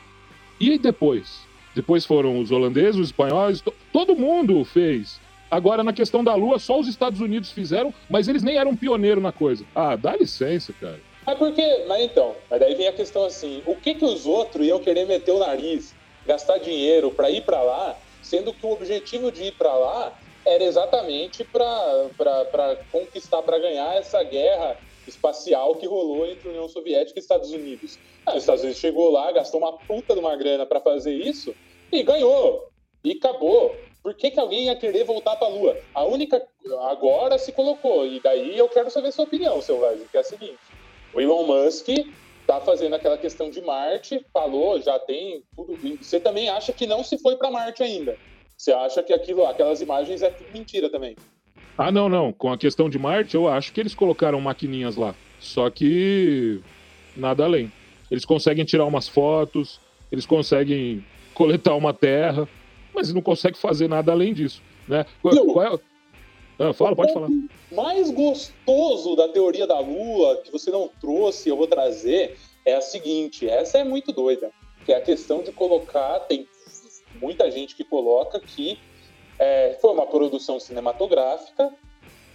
E depois? Depois foram os holandeses, os espanhóis, todo mundo fez. Agora, na questão da Lua, só os Estados Unidos fizeram, mas eles nem eram pioneiro na coisa. Ah, dá licença, cara. Mas porque, mas então, mas daí vem a questão assim, o que que os outros iam querer meter o nariz, gastar dinheiro para ir para lá, sendo que o objetivo de ir para lá era exatamente para conquistar, para ganhar essa guerra espacial que rolou entre União Soviética e Estados Unidos. Aí os Estados Unidos chegou lá, gastou uma puta de uma grana para fazer isso e ganhou. E acabou. Por que, que alguém ia querer voltar para a Lua? A única. Agora se colocou. E daí eu quero saber sua opinião, Selvagem, que é a seguinte: o Elon Musk tá fazendo aquela questão de Marte, falou, já tem tudo. Você também acha que não se foi para Marte ainda? Você acha que aquilo, aquelas imagens é tudo mentira também? Ah, não, não. Com a questão de Marte, eu acho que eles colocaram maquininhas lá. Só que nada além. Eles conseguem tirar umas fotos, eles conseguem coletar uma terra, mas não conseguem fazer nada além disso. Né? Qual, qual é... ah, fala, pode falar. mais gostoso da teoria da Lua, que você não trouxe, eu vou trazer, é a seguinte: essa é muito doida. Que é a questão de colocar, tem muita gente que coloca que é, foi uma produção cinematográfica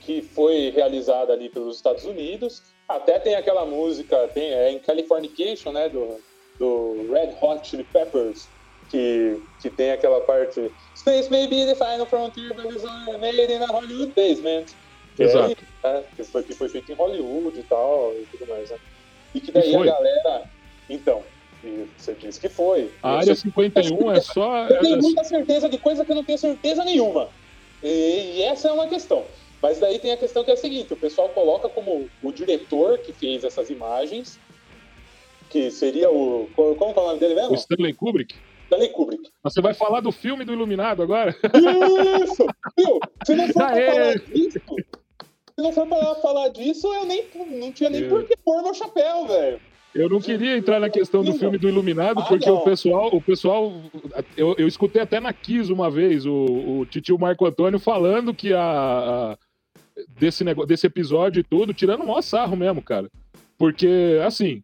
que foi realizada ali pelos Estados Unidos. Até tem aquela música, tem é em Californication, né, do, do Red Hot Chili Peppers, que, que tem aquela parte Space may be the final frontier, but it's made in a Hollywood basement. Que Exato. É, né, que, foi, que foi feito em Hollywood e tal, e tudo mais, né? E que daí a galera... Então, e você disse que foi. A área 51 é só. Eu tenho muita certeza de coisa que eu não tenho certeza nenhuma. E, e, essa é uma questão. Mas daí tem a questão que é a seguinte: o pessoal coloca como o diretor que fez essas imagens, que seria o. Como é o nome dele mesmo? O Stanley Kubrick. Stanley Kubrick. Você vai falar do filme do Iluminado agora? Isso! Viu? Se não for pra falar disso, se não for pra falar disso, eu nem não tinha nem é. por que pôr meu chapéu, velho. Eu não queria entrar na questão do filme do Iluminado, ah, porque o pessoal, o pessoal, eu, eu escutei até na Kiss uma vez o, o titio Marco Antônio falando que a, a desse negócio, desse episódio e tudo, tirando o maior sarro mesmo, cara. Porque, assim,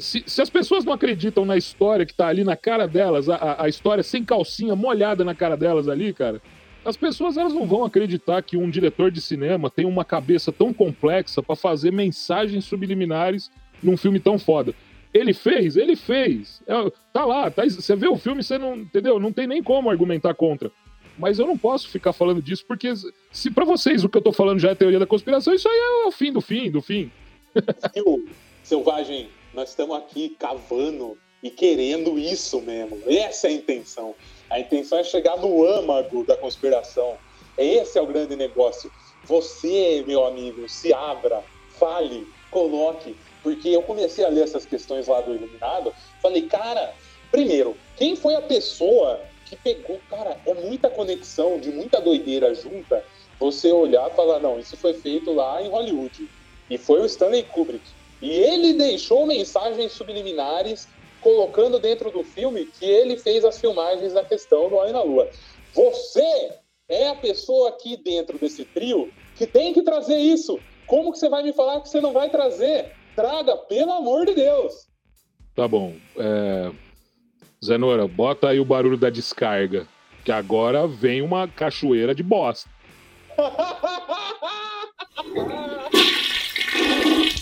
se, se, as pessoas não acreditam na história que tá ali na cara delas, a, a história sem calcinha molhada na cara delas ali, cara, as pessoas elas não vão acreditar que um diretor de cinema tem uma cabeça tão complexa para fazer mensagens subliminares num filme tão foda. Ele fez, ele fez. É, tá lá, tá, você vê o filme, você não, entendeu? Não tem nem como argumentar contra. Mas eu não posso ficar falando disso, porque se para vocês o que eu tô falando já é teoria da conspiração, isso aí é o fim do fim, do fim. Viu, Selvagem, nós estamos aqui cavando e querendo isso mesmo. Essa é a intenção. A intenção é chegar no âmago da conspiração. Esse é o grande negócio. Você, meu amigo, se abra, fale, coloque porque eu comecei a ler essas questões lá do Iluminado, falei, cara, primeiro, quem foi a pessoa que pegou, cara, é muita conexão de muita doideira junta, você olhar e falar, não, isso foi feito lá em Hollywood. E foi o Stanley Kubrick. E ele deixou mensagens subliminares colocando dentro do filme que ele fez as filmagens da questão do Homem na Lua. Você é a pessoa aqui dentro desse trio que tem que trazer isso. Como que você vai me falar que você não vai trazer? Traga, pelo amor de Deus! Tá bom. É... Zenora, bota aí o barulho da descarga. Que agora vem uma cachoeira de bosta.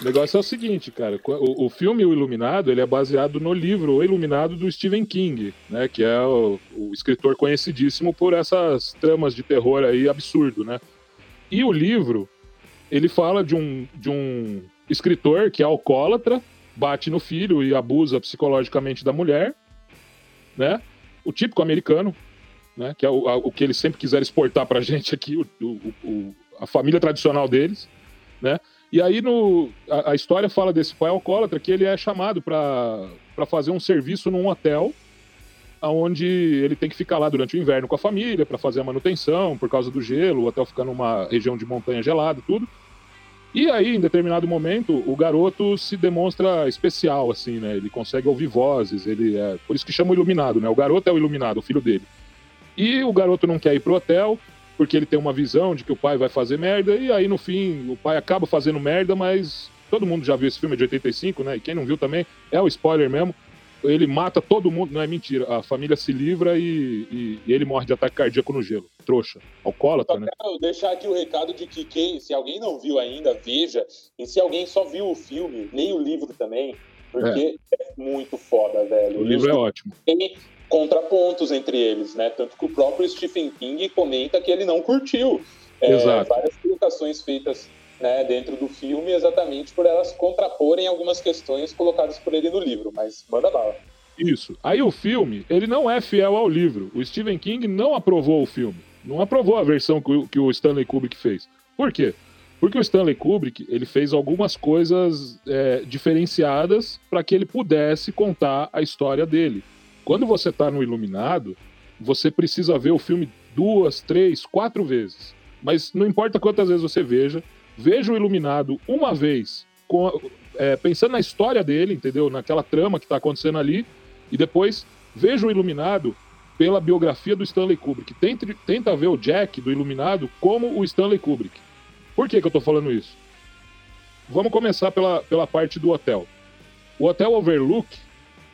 O negócio é o seguinte, cara. O, o, filme O Iluminado ele é baseado no livro O Iluminado do Stephen King, né? Que é o, o escritor conhecidíssimo por essas tramas de terror aí absurdo, né? E o livro ele fala de um, de um escritor que é alcoólatra, bate no filho e abusa psicologicamente da mulher, né? O típico americano, né? Que é o, a, o que eles sempre quiseram exportar pra gente aqui, o, o, a família tradicional deles, né? E aí no, a, a, história fala desse pai alcoólatra que ele é chamado para fazer um serviço num hotel onde ele tem que ficar lá durante o inverno com a família para fazer a manutenção por causa do gelo, o hotel fica numa região de montanha gelada, tudo. E aí, em determinado momento, o garoto se demonstra especial, assim, né? Ele consegue ouvir vozes, ele é. Por isso que chama o iluminado, né? O garoto é o iluminado, o filho dele. E o garoto não quer ir pro hotel, porque ele tem uma visão de que o pai vai fazer merda, e aí no fim o pai acaba fazendo merda, mas todo mundo já viu esse filme de 85, né? E quem não viu também, é o spoiler mesmo. Ele mata todo mundo, não é mentira. A família se livra e, e, e ele morre de ataque cardíaco no gelo. Trouxa. Alcoólatra, né? Quero deixar aqui o recado de que quem, se alguém não viu ainda, veja. E se alguém só viu o filme, leia o livro também, porque é, é muito foda, velho. O, o livro é ótimo. Tem contrapontos entre eles, né? Tanto que o próprio Stephen King comenta que ele não curtiu. É. Várias colocações feitas né, dentro do filme exatamente por elas contraporem algumas questões colocadas por ele no livro, mas manda bala. Isso. Aí o filme, ele não é fiel ao livro. O Stephen King não aprovou o filme. Não aprovou a versão que o Stanley Kubrick fez. Por quê? Porque o Stanley Kubrick ele fez algumas coisas é, diferenciadas para que ele pudesse contar a história dele. Quando você está no Iluminado, você precisa ver o filme duas, três, quatro vezes. Mas não importa quantas vezes você veja, veja o Iluminado uma vez, com, é, pensando na história dele, entendeu? Naquela trama que está acontecendo ali, e depois veja o Iluminado pela biografia do Stanley Kubrick. Tente, tenta ver o Jack do Iluminado como o Stanley Kubrick. Por que, que eu estou falando isso? Vamos começar pela, pela parte do hotel. O Hotel Overlook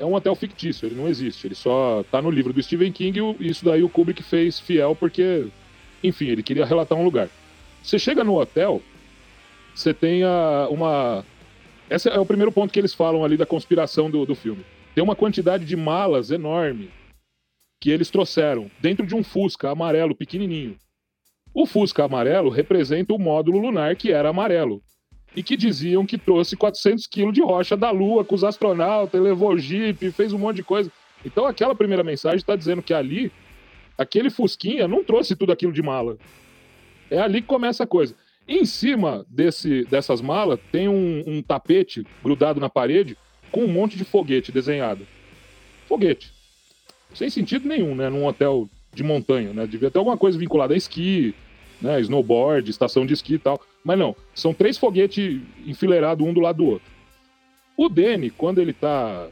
é um hotel fictício, ele não existe. Ele só tá no livro do Stephen King e isso daí o Kubrick fez fiel porque, enfim, ele queria relatar um lugar. Você chega no hotel, você tem a, uma. Esse é o primeiro ponto que eles falam ali da conspiração do, do filme. Tem uma quantidade de malas enorme que eles trouxeram dentro de um Fusca amarelo pequenininho. O Fusca amarelo representa o módulo lunar que era amarelo e que diziam que trouxe 400 quilos de rocha da Lua com os astronautas, levou Jeep, fez um monte de coisa. Então aquela primeira mensagem está dizendo que ali, aquele Fusquinha não trouxe tudo aquilo de mala. É ali que começa a coisa. Em cima desse, dessas malas tem um, um tapete grudado na parede com um monte de foguete desenhado. Foguete. Sem sentido nenhum, né? Num hotel de montanha, né? Devia ter alguma coisa vinculada a esqui, né? Snowboard, estação de esqui e tal. Mas não, são três foguetes enfileirados um do lado do outro. O Danny, quando ele tá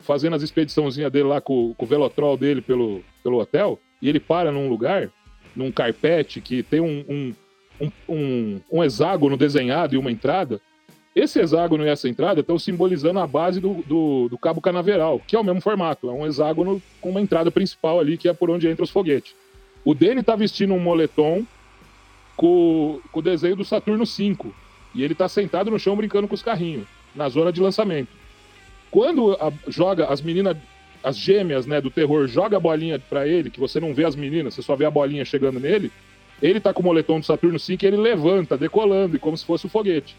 fazendo as expediçãozinhas dele lá com, com o velotrol dele pelo, pelo hotel, e ele para num lugar, num carpete que tem um, um, um, um, um hexágono desenhado e uma entrada, esse hexágono e essa entrada estão simbolizando a base do, do, do, cabo canaveral, que é o mesmo formato. É um hexágono com uma entrada principal ali, que é por onde entra os foguetes. O Danny tá vestindo um moletom com, com o desenho do Saturno 5. E ele tá sentado no chão brincando com os carrinhos, na zona de lançamento. Quando a, joga as meninas, as gêmeas né, do terror, joga a bolinha para ele, que você não vê as meninas, você só vê a bolinha chegando nele, ele tá com o moletom do Saturno 5 e ele levanta, decolando, como se fosse um foguete.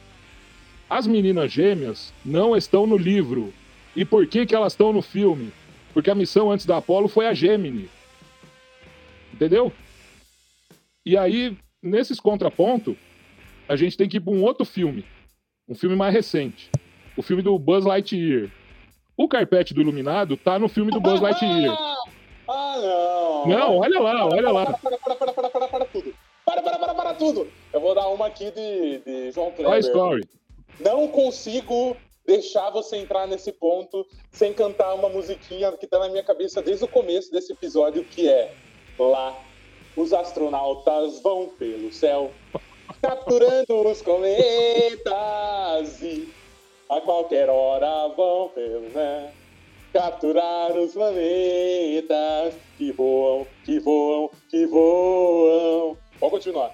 As meninas gêmeas não estão no livro. E por que, que elas estão no filme? Porque a missão antes da Apollo foi a Gemini. Entendeu? E aí nesses contrapontos, a gente tem que ir para um outro filme. Um filme mais recente. O filme do Buzz Lightyear. O carpete do Iluminado tá no filme do Buzz Lightyear. Ah, não. Não, olha lá, olha lá. Para, para, para, para, para, para tudo. Para, para, para, para tudo. Eu vou dar uma aqui de, de João Kleber. Toy Story. Não consigo deixar você entrar nesse ponto sem cantar uma musiquinha que tá na minha cabeça desde o começo desse episódio, que é Lá os astronautas vão pelo céu, capturando os cometas e a qualquer hora vão pelo né? capturar os planetas que voam, que voam, que voam. Pode continuar.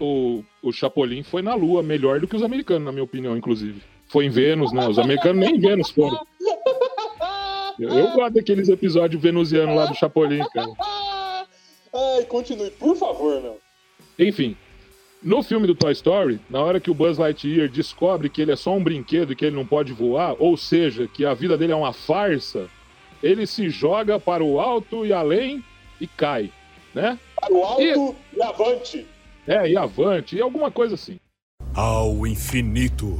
O, o Chapolin foi na Lua, melhor do que os americanos, na minha opinião, inclusive. Foi em Vênus, né? Os americanos nem em Vênus foram. Eu, eu gosto daqueles episódios venusianos lá do Chapolin, cara. Ai, continue, por favor, meu. Enfim, no filme do Toy Story, na hora que o Buzz Lightyear descobre que ele é só um brinquedo e que ele não pode voar, ou seja, que a vida dele é uma farsa, ele se joga para o alto e além e cai, né? Para o alto e, e avante. É, e avante, e alguma coisa assim. Ao infinito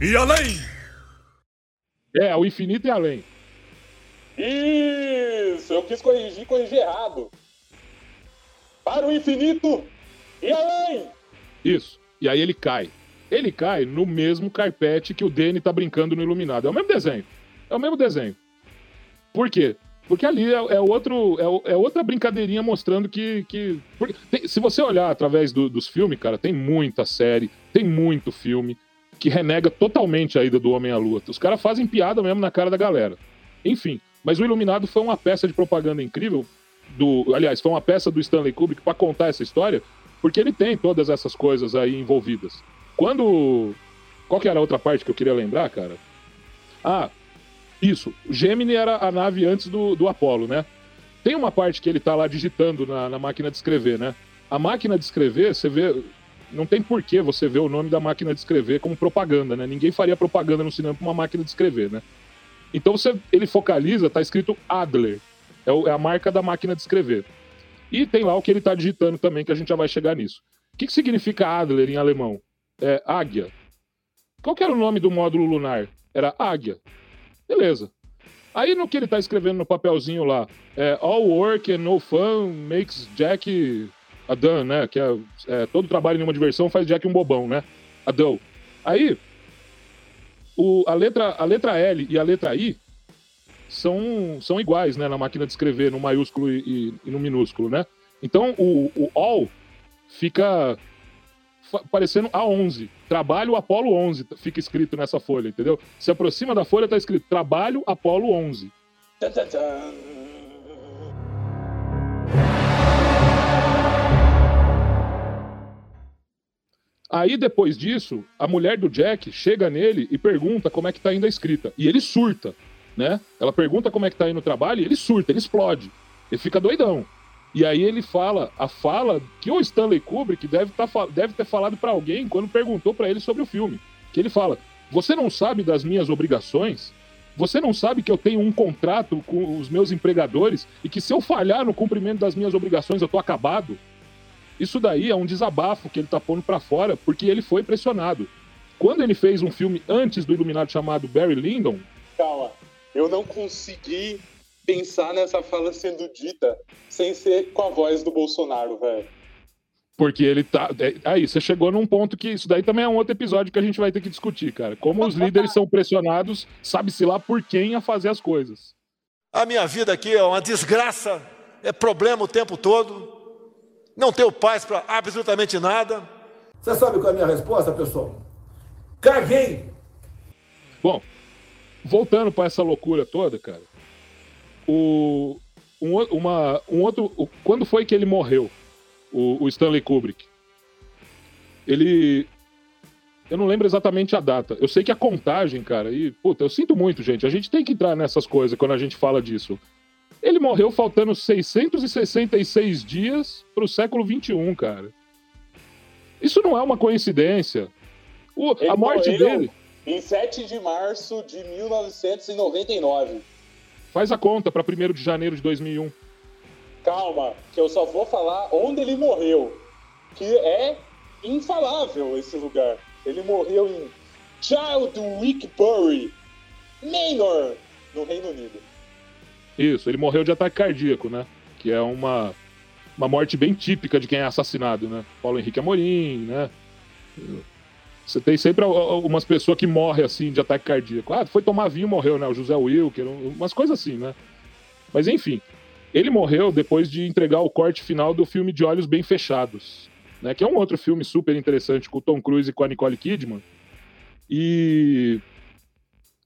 e além! É, ao infinito e além. Isso, eu quis corrigir, corrigi errado. Para o infinito e além! Isso. E aí ele cai. Ele cai no mesmo carpete que o Danny tá brincando no Iluminado. É o mesmo desenho. É o mesmo desenho. Por quê? Porque ali é, é outro, é, é, outra brincadeirinha mostrando que. que tem, se você olhar através do, dos filmes, cara, tem muita série, tem muito filme que renega totalmente a ida do Homem à Lua. Os caras fazem piada mesmo na cara da galera. Enfim, mas o Iluminado foi uma peça de propaganda incrível. Do, aliás, foi uma peça do Stanley Kubrick para contar essa história porque ele tem todas essas coisas aí envolvidas. Quando. Qual que era a outra parte que eu queria lembrar, cara? Ah, isso. Gemini era a nave antes do, do Apollo, né? Tem uma parte que ele tá lá digitando na, na máquina de escrever, né? A máquina de escrever, você vê. Não tem porquê você ver o nome da máquina de escrever como propaganda, né? Ninguém faria propaganda no cinema pra uma máquina de escrever, né? Então você, ele focaliza, tá escrito Adler. É, é a marca da máquina de escrever. E tem lá o que ele está digitando também, que a gente já vai chegar nisso. O que, que significa Adler em alemão? É águia. Qual era o nome do módulo lunar? Era águia. Beleza. Aí no que ele está escrevendo no papelzinho lá, é All work and no fun makes Jack a done, né? Que é, é todo trabalho e nenhuma diversão faz Jack um bobão, né? A dull. Aí, o, a, letra, a letra L e a letra I são, são iguais, né, na máquina de escrever, no maiúsculo e, e, no minúsculo, né? Então o, o all fica parecendo A11. Trabalho Apolo 11 fica escrito nessa folha, entendeu? Se aproxima da folha, tá escrito Trabalho Apolo 11. Aí, depois disso, a mulher do Jack chega nele e pergunta como é que tá indo a escrita. E ele surta né? Ela pergunta como é que tá aí no trabalho e ele surta, ele explode. Ele fica doidão. E aí ele fala a fala que o Stanley Kubrick deve, tá, deve ter falado para alguém quando perguntou para ele sobre o filme. Que ele fala: Você não sabe das minhas obrigações? Você não sabe que eu tenho um contrato com os meus empregadores e que se eu falhar no cumprimento das minhas obrigações eu tô acabado? Isso daí é um desabafo que ele tá pondo para fora porque ele foi pressionado. Quando ele fez um filme antes do Iluminado chamado Barry Lyndon. Calma, eu não consegui pensar nessa fala sendo dita sem ser com a voz do Bolsonaro, velho. Porque ele tá. É, aí, você chegou num ponto que isso daí também é um outro episódio que a gente vai ter que discutir, cara. Como os líderes são pressionados, sabe-se lá por quem a fazer as coisas. A minha vida aqui é uma desgraça, é problema o tempo todo. Não tenho paz para absolutamente nada. Você sabe qual é a minha resposta, pessoal? Caguei! Bom, voltando para essa loucura toda, cara, o, um, uma, um outro. O, quando foi que ele morreu? O, o, Stanley Kubrick. Ele. Eu não lembro exatamente a data. Eu sei que a contagem, cara, e, puta, eu sinto muito, gente. A gente tem que entrar nessas coisas quando a gente fala disso. Ele morreu faltando 666 dias pro século 21, cara. Isso não é uma coincidência. O, a morte morreu, dele. Em 7 de março de 1999. Faz a conta para 1 de janeiro de 2001. Calma, que eu só vou falar onde ele morreu. Que é infalável esse lugar. Ele morreu em Childwickbury, Manor, no Reino Unido. Isso, ele morreu de ataque cardíaco, né? Que é uma, uma morte bem típica de quem é assassinado, né? Paulo Henrique Amorim, né? Você tem sempre umas pessoas que morrem assim de ataque cardíaco. Ah, foi tomar vinho e morreu, né? O José Wilker, umas coisas assim, né? Mas enfim. Ele morreu depois de entregar o corte final do filme De Olhos Bem Fechados, né? Que é um outro filme super interessante com o Tom Cruise e com a Nicole Kidman. E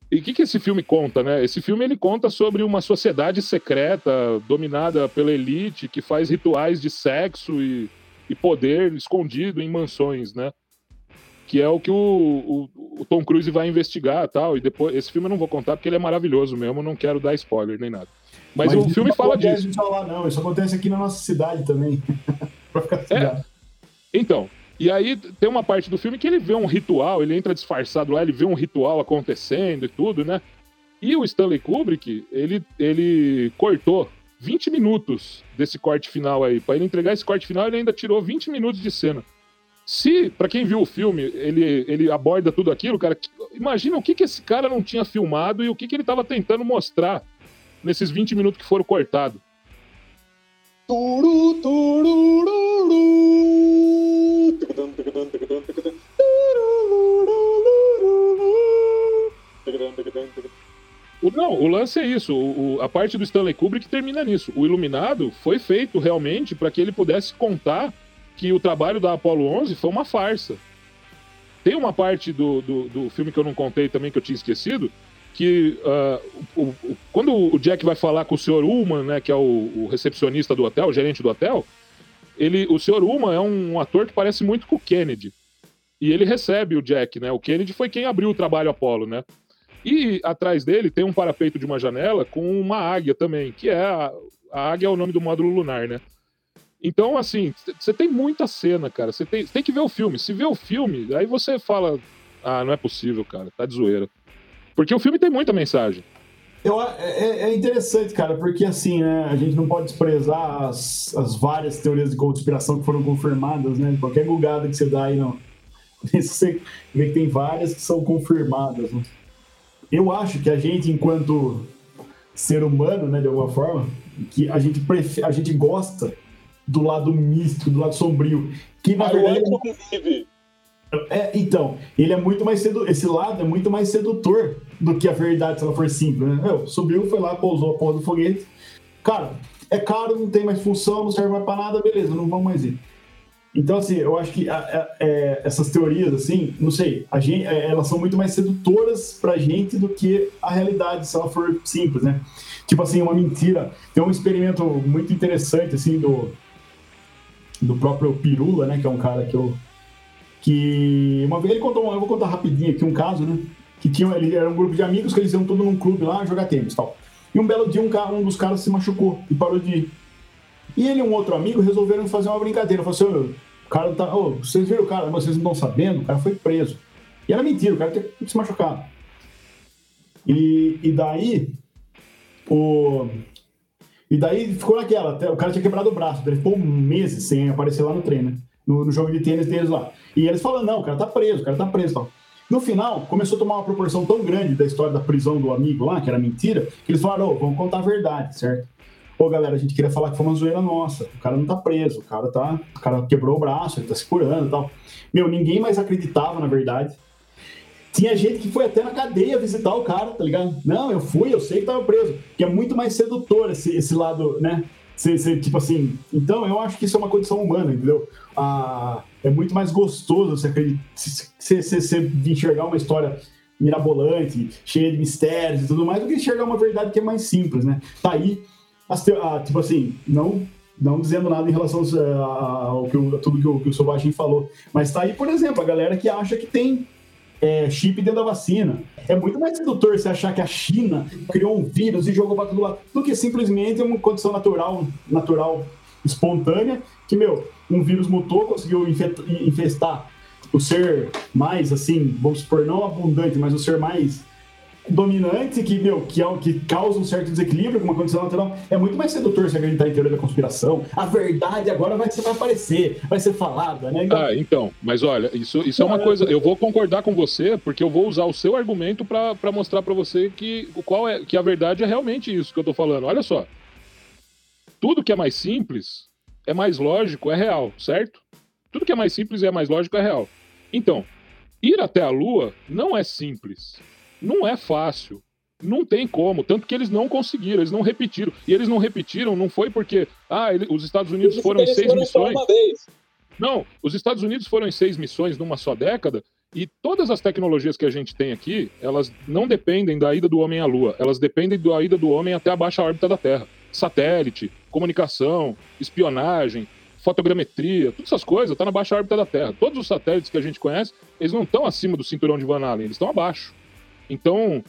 e o que, que esse filme conta, né? Esse filme ele conta sobre uma sociedade secreta dominada pela elite que faz rituais de sexo e, e poder escondido em mansões, né? Que é o que o, o, o, Tom Cruise vai investigar tal. E depois, esse filme eu não vou contar porque ele é maravilhoso mesmo, não quero dar spoiler nem nada. Mas, Mas o filme fala disso. Falar, não, isso acontece aqui na nossa cidade também. pra ficar é. Então, e aí tem uma parte do filme que ele vê um ritual, ele entra disfarçado lá, ele vê um ritual acontecendo e tudo, né? E o Stanley Kubrick, ele, ele cortou 20 minutos desse corte final aí. Para ele entregar esse corte final, ele ainda tirou 20 minutos de cena. Se, para quem viu o filme, ele, ele aborda tudo aquilo, cara, imagina o que, que esse cara não tinha filmado e o que, que ele estava tentando mostrar nesses 20 minutos que foram cortados. Turu, não, o lance é isso. O, o, a parte do Stanley Kubrick termina nisso. O Iluminado foi feito realmente para que ele pudesse contar que o trabalho da Apollo 11 foi uma farsa. Tem uma parte do, do, do filme que eu não contei também, que eu tinha esquecido, que uh, o, o, quando o Jack vai falar com o Sr. Ullman, né, que é o, recepcionista do hotel, o gerente do hotel, ele, o Sr. Ullman é um ator que parece muito com o Kennedy. E ele recebe o Jack, né? O Kennedy foi quem abriu o trabalho Apollo, né? E atrás dele tem um parapeito de uma janela com uma águia também, que é a, a águia é o nome do módulo lunar, né? Então, assim, você tem muita cena, cara. Você tem, tem que ver o filme. Se vê o filme, aí você fala: ah, não é possível, cara, tá de zoeira. Porque o filme tem muita mensagem. Eu, é, é, é, interessante, cara, porque assim, né, a gente não pode desprezar as, as várias teorias de conspiração que foram confirmadas, né? Qualquer gulgada que você dá aí, não. Você vê que tem várias que são confirmadas. Né? Eu acho que a gente, enquanto ser humano, né, de alguma forma, que a gente, prefe... a gente gosta do lado místico, do lado sombrio. Que na ah, verdade. É, então, ele é muito mais sedu... esse lado é muito mais sedutor do que a verdade se ela for simples, né? Eu, subiu, foi lá, pousou a porra do foguete. Cara, é caro, não tem mais função, não serve mais pra nada, beleza, não vamos mais ir. Então, assim, eu acho que a, a, é, essas teorias, assim, não sei, a gente, é, elas são muito mais sedutoras pra gente do que a realidade, se ela for simples, né? Tipo assim, uma mentira. Tem um experimento muito interessante, assim, do, do próprio Pirula, né? Que é um cara que eu que uma vez ele contou, eu vou contar rapidinho aqui um caso, né? Que tinha, ele era um grupo de amigos que eles iam tudo num clube lá jogar tênis e tal. E um belo dia um, cara, um dos caras se machucou e parou de ir. E ele e um outro amigo resolveram fazer uma brincadeira. Falaram assim, o cara tá. Oh, vocês viram o cara, vocês não estão sabendo, o cara foi preso. E era mentira, o cara tinha se machucado. E, e daí. O. E daí ficou naquela, o cara tinha quebrado o braço, ele ficou meses sem aparecer lá no treino, no, no, jogo de tênis deles lá. E eles falam, não, o cara tá preso, o cara tá preso tal. No final, começou a tomar uma proporção tão grande da história da prisão do amigo lá, que era mentira, que eles falaram, oh, vamos contar a verdade, certo? Ô, galera, a gente queria falar que foi uma zoeira nossa. O cara não tá preso, o cara tá. O cara quebrou o braço, ele tá se curando e tal. Meu, ninguém mais acreditava, na verdade. Tinha gente que foi até na cadeia visitar o cara, tá ligado? Não, eu fui, eu sei que tava preso. Que é muito mais sedutor esse, esse lado, né? Você, tipo assim, então eu acho que isso é uma condição humana, entendeu? Ah, é muito mais gostoso você, você, você enxergar uma história mirabolante, cheia de mistérios e tudo mais, do que enxergar uma verdade que é mais simples, né? Tá aí, ah, tipo assim, não não dizendo nada em relação ao que, a tudo que o, que o Sobagin falou, mas tá aí, por exemplo, a galera que acha que tem é, chip dentro da vacina. É muito mais sedutor você achar que a China criou um vírus e jogou para todo lado do que simplesmente uma condição natural, natural, espontânea, que, meu, um vírus mutou, conseguiu infestar o ser mais, assim, vamos supor, não abundante, mas o ser mais dominante que, meu, que, é, que causa um certo desequilíbrio com uma condição natural, é muito mais sedutor se acreditar em teoria da conspiração. A verdade agora vai, vai aparecer, vai ser falada, né? Então... Ah, então, mas olha, isso, isso é uma coisa. Eu vou concordar com você, porque eu vou usar o seu argumento para mostrar para você que, qual é, que a verdade é realmente isso que eu tô falando. Olha só. Tudo que é mais simples é mais lógico, é real, certo? Tudo que é mais simples e é mais lógico é real. Então, ir até a Lua não é simples não é fácil. Não tem como, tanto que eles não conseguiram, eles não repetiram. E eles não repetiram, não foi porque ah, ele, os Estados Unidos foram em seis missões. Não, os Estados Unidos foram em seis missões numa só década, e todas as tecnologias que a gente tem aqui, elas não dependem da ida do homem à Lua, elas dependem da ida do homem até a baixa órbita da Terra. Satélite, comunicação, espionagem, fotogrametria, todas essas coisas estão tá na baixa órbita da Terra. Todos os satélites que a gente conhece, eles não estão acima do cinturão de Van Allen, eles estão abaixo. Então,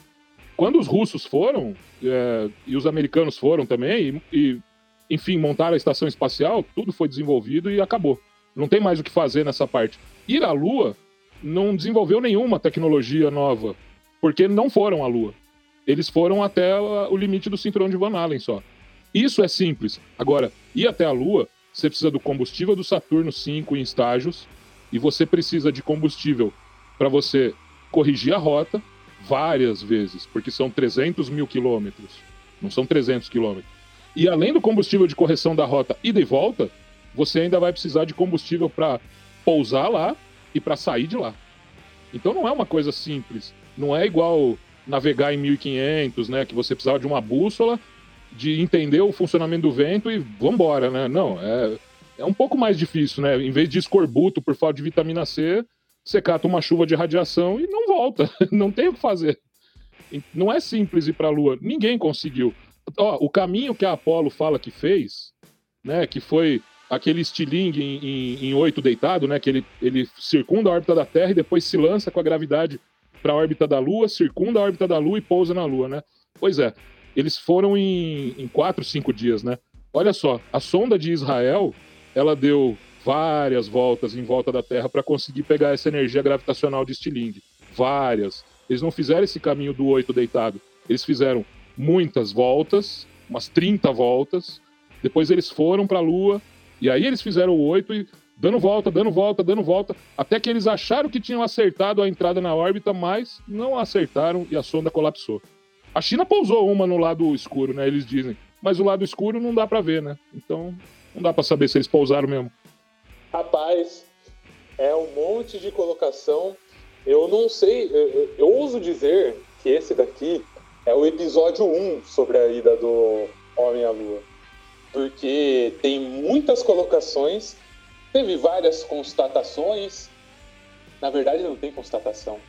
quando os russos foram, é, e os americanos foram também, e, e, enfim, montaram a estação espacial, tudo foi desenvolvido e acabou. Não tem mais o que fazer nessa parte. Ir à Lua não desenvolveu nenhuma tecnologia nova, porque não foram à Lua. Eles foram até o limite do cinturão de Van Allen só. Isso é simples. Agora, ir até a Lua você precisa do combustível do Saturno 5 em estágios e você precisa de combustível para você corrigir a rota várias vezes, porque são 300 mil quilômetros, não são 300 quilômetros. E além do combustível de correção da rota ida e volta, você ainda vai precisar de combustível para pousar lá e para sair de lá. Então não é uma coisa simples. Não é igual navegar em 1500, né, que você precisava de uma bússola de entender o funcionamento do vento e vambora, né? Não, é, é um pouco mais difícil, né? Em vez de escorbuto por falta de vitamina C, você cata uma chuva de radiação e não volta. Não tem o que fazer. Não é simples ir para a Lua. Ninguém conseguiu. Ó, o caminho que a Apollo fala que fez, né? Que foi aquele estilingue em, em, em oito deitado, né? Que ele, ele circunda a órbita da Terra e depois se lança com a gravidade para a órbita da Lua, circunda a órbita da Lua e pousa na Lua, né? Pois é, eles foram em, em quatro, cinco dias, né? Olha só, a sonda de Israel, ela deu várias voltas em volta da Terra para conseguir pegar essa energia gravitacional de Stiling. Várias. Eles não fizeram esse caminho do oito deitado. Eles fizeram muitas voltas, umas 30 voltas. Depois eles foram para a Lua. E aí eles fizeram o oito e dando volta, dando volta, dando volta, até que eles acharam que tinham acertado a entrada na órbita, mas não acertaram e a sonda colapsou. A China pousou uma no lado escuro, né? Eles dizem. Mas o lado escuro não dá para ver, né? Então não dá para saber se eles pousaram mesmo. Rapaz, é um monte de colocação. Eu não sei, eu, eu, eu ouso dizer que esse daqui é o episódio 1 sobre a ida do Homem à Lua. Porque tem muitas colocações, teve várias constatações. Na verdade, não tem constatação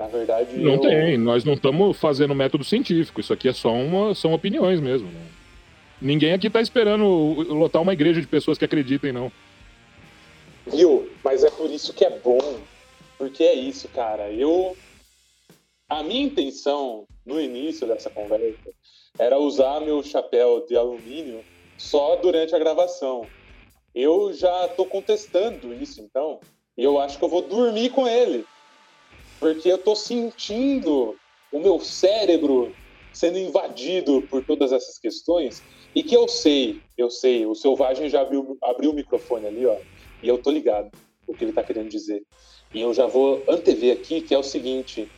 na verdade. Não eu... tem, nós não estamos fazendo método científico, isso aqui é só uma, são opiniões mesmo. Né? Ninguém aqui está esperando lotar uma igreja de pessoas que acreditem, não. Viu? Mas é por isso que é bom. Porque é isso, cara. Eu. A minha intenção no início dessa conversa era usar meu chapéu de alumínio só durante a gravação. Eu já estou contestando isso, então. E eu acho que eu vou dormir com ele porque eu tô sentindo o meu cérebro sendo invadido por todas essas questões e que eu sei, eu sei, o Selvagem já abriu, abriu o microfone ali, ó, e eu tô ligado o que ele tá querendo dizer. E eu já vou antever aqui que é o seguinte,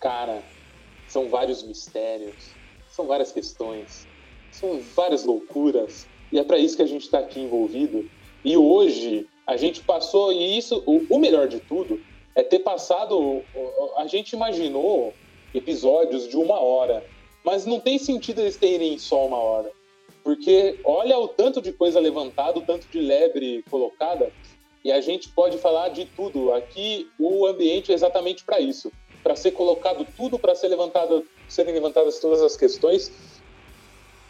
cara, são vários mistérios, são várias questões, são várias loucuras, e é para isso que a gente está aqui envolvido. E hoje a gente passou, e isso, o, o melhor de tudo, é ter passado. A gente imaginou episódios de uma hora, mas não tem sentido eles terem só uma hora. Porque olha o tanto de coisa levantada, o tanto de lebre colocada, e a gente pode falar de tudo. Aqui o ambiente é exatamente para isso para ser colocado tudo, para ser levantado, serem levantadas todas as questões.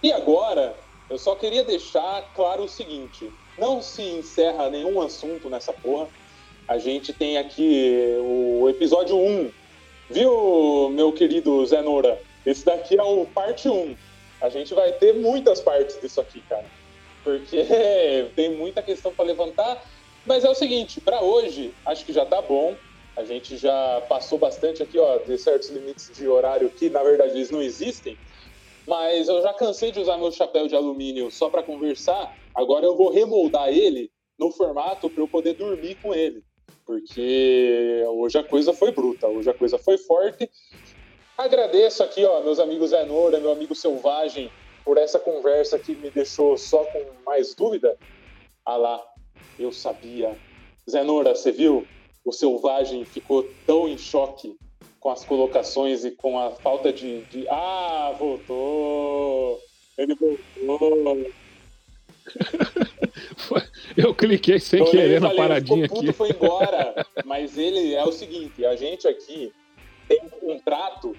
E agora, eu só queria deixar claro o seguinte: não se encerra nenhum assunto nessa porra a gente tem aqui o episódio 1. Viu, meu querido Zé Noura? Esse daqui é o parte 1. A gente vai ter muitas partes disso aqui, cara. Porque tem muita questão para levantar. Mas é o seguinte, para hoje, acho que já tá bom. A gente já passou bastante aqui, ó, de certos limites de horário que, na verdade, eles não existem. Mas eu já cansei de usar meu chapéu de alumínio só para conversar. Agora eu vou remoldar ele no formato para eu poder dormir com ele porque hoje a coisa foi bruta, hoje a coisa foi forte. Agradeço aqui, ó, meus amigos Zenora, meu amigo Selvagem, por essa conversa que me deixou só com mais dúvida. Ah lá, eu sabia. Zenora, você viu? O Selvagem ficou tão em choque com as colocações e com a falta de, de... Ah, voltou! Ele voltou! Eu cliquei sem Tô querer na paradinha aqui. foi embora. Mas ele é o seguinte: a gente aqui tem um contrato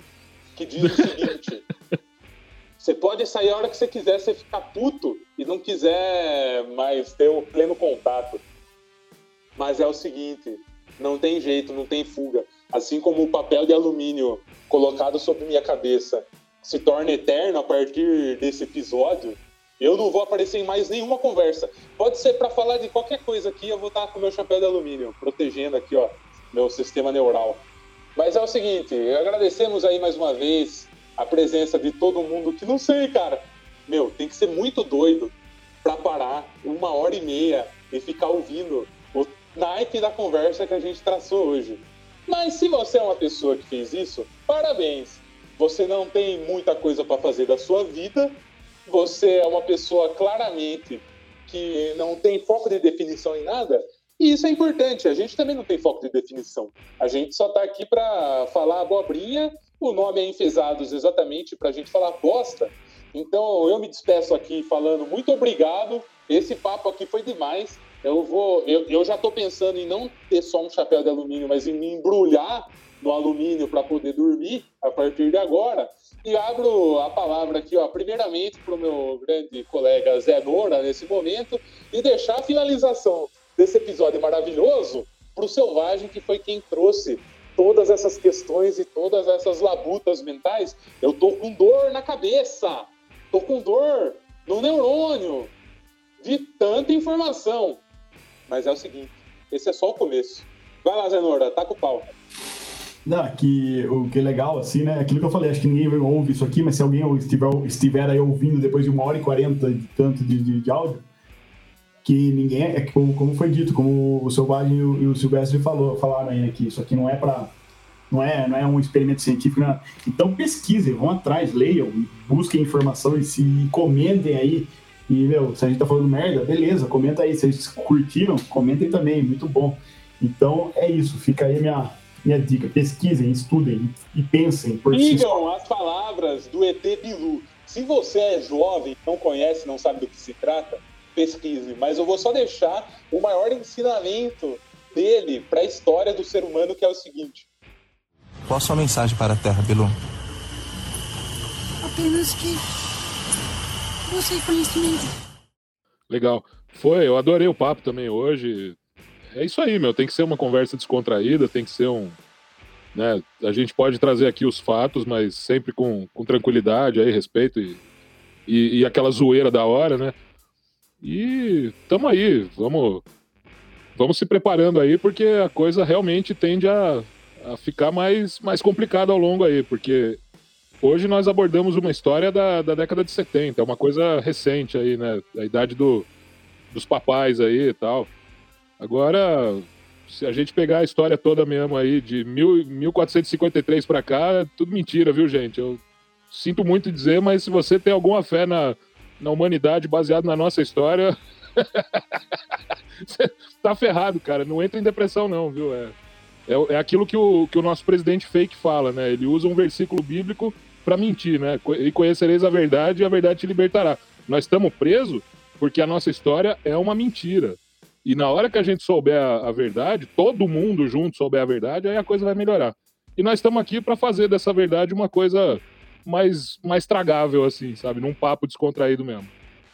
que diz o seguinte: você pode sair a hora que você quiser, você ficar puto e não quiser mais ter o pleno contato. Mas é o seguinte: não tem jeito, não tem fuga. Assim como o papel de alumínio colocado sobre minha cabeça se torna eterno a partir desse episódio, eu não vou aparecer em mais nenhuma conversa. Pode ser para falar de qualquer coisa aqui, eu vou estar com meu chapéu de alumínio, protegendo aqui, ó, meu sistema neural. Mas é o seguinte, agradecemos aí mais uma vez a presença de todo mundo que não sei, cara. Meu, tem que ser muito doido para parar uma hora e meia e ficar ouvindo o naipe da conversa que a gente traçou hoje. Mas se você é uma pessoa que fez isso, parabéns. Você não tem muita coisa para fazer da sua vida você é uma pessoa claramente que não tem foco de definição em nada, e isso é importante. A gente também não tem foco de definição. A gente só está aqui para falar abobrinha. O nome é Enfesados exatamente para a gente falar bosta. Então eu me despeço aqui falando muito obrigado. Esse papo aqui foi demais. Eu vou, eu, eu já estou pensando em não ter só um chapéu de alumínio, mas em me embrulhar no alumínio para poder dormir a partir de agora. E abro a palavra aqui, ó, primeiramente para o meu grande colega Zé Nora, nesse momento, e deixar a finalização desse episódio maravilhoso para o Selvagem, que foi quem trouxe todas essas questões e todas essas labutas mentais. Eu tô com dor na cabeça, tô com dor no neurônio, de tanta informação. Mas é o seguinte, esse é só o começo. Vai lá, Zenora, tá com o pau. Não, que o que é legal, assim, né? Aquilo que eu falei, acho que ninguém ouve isso aqui, mas se alguém estiver, estiver aí ouvindo depois de uma hora e quarenta tanto de, de, de, áudio, que ninguém é, como, como foi dito, como o Selvagem e o, e o Silvestre falou, falaram aí, né, que isso aqui não é para não é, não é um experimento científico, não. Então pesquisem, vão atrás, leiam, busquem informação e se comentem aí. E, meu, se a gente tá falando merda, beleza, comenta aí. Se vocês curtiram, comentem também, muito bom. Então é isso, fica aí minha, minha dica, pesquisem, estudem e pensem. Sigam as palavras do ET Bilu. Se você é jovem, não conhece, não sabe do que se trata, pesquise. Mas eu vou só deixar o maior ensinamento dele para a história do ser humano, que é o seguinte. Qual a sua mensagem para a Terra, Bilu? Apenas que você é conhecimento. Legal. Foi, eu adorei o papo também hoje é isso aí, meu. Tem que ser uma conversa descontraída, tem que ser um. Né, a gente pode trazer aqui os fatos, mas sempre com, com tranquilidade, aí, respeito e, e, e aquela zoeira da hora, né? E tamo aí, vamos, vamos se preparando aí, porque a coisa realmente tende a, a ficar mais, mais complicada ao longo aí, porque hoje nós abordamos uma história da, da década de 70, é uma coisa recente aí, né? A idade do, dos papais aí e tal. Agora, se a gente pegar a história toda mesmo aí, de mil, 1453 para cá, é tudo mentira, viu, gente? Eu sinto muito dizer, mas se você tem alguma fé na, na humanidade baseado na nossa história, tá ferrado, cara. Não entra em depressão, não, viu? É, é, é aquilo que o, que o nosso presidente fake fala, né? Ele usa um versículo bíblico para mentir, né? E conhecereis a verdade e a verdade te libertará. Nós estamos presos porque a nossa história é uma mentira. E na hora que a gente souber a, a verdade, todo mundo junto souber a verdade, aí a coisa vai melhorar. E nós estamos aqui para fazer dessa verdade uma coisa mais, mais tragável, assim, sabe? Num papo descontraído mesmo.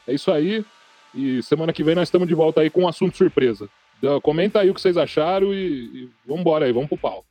É isso aí. E semana que vem nós estamos de volta aí com um assunto surpresa. Comenta aí o que vocês acharam e, e vamos embora aí, vamos pro pau.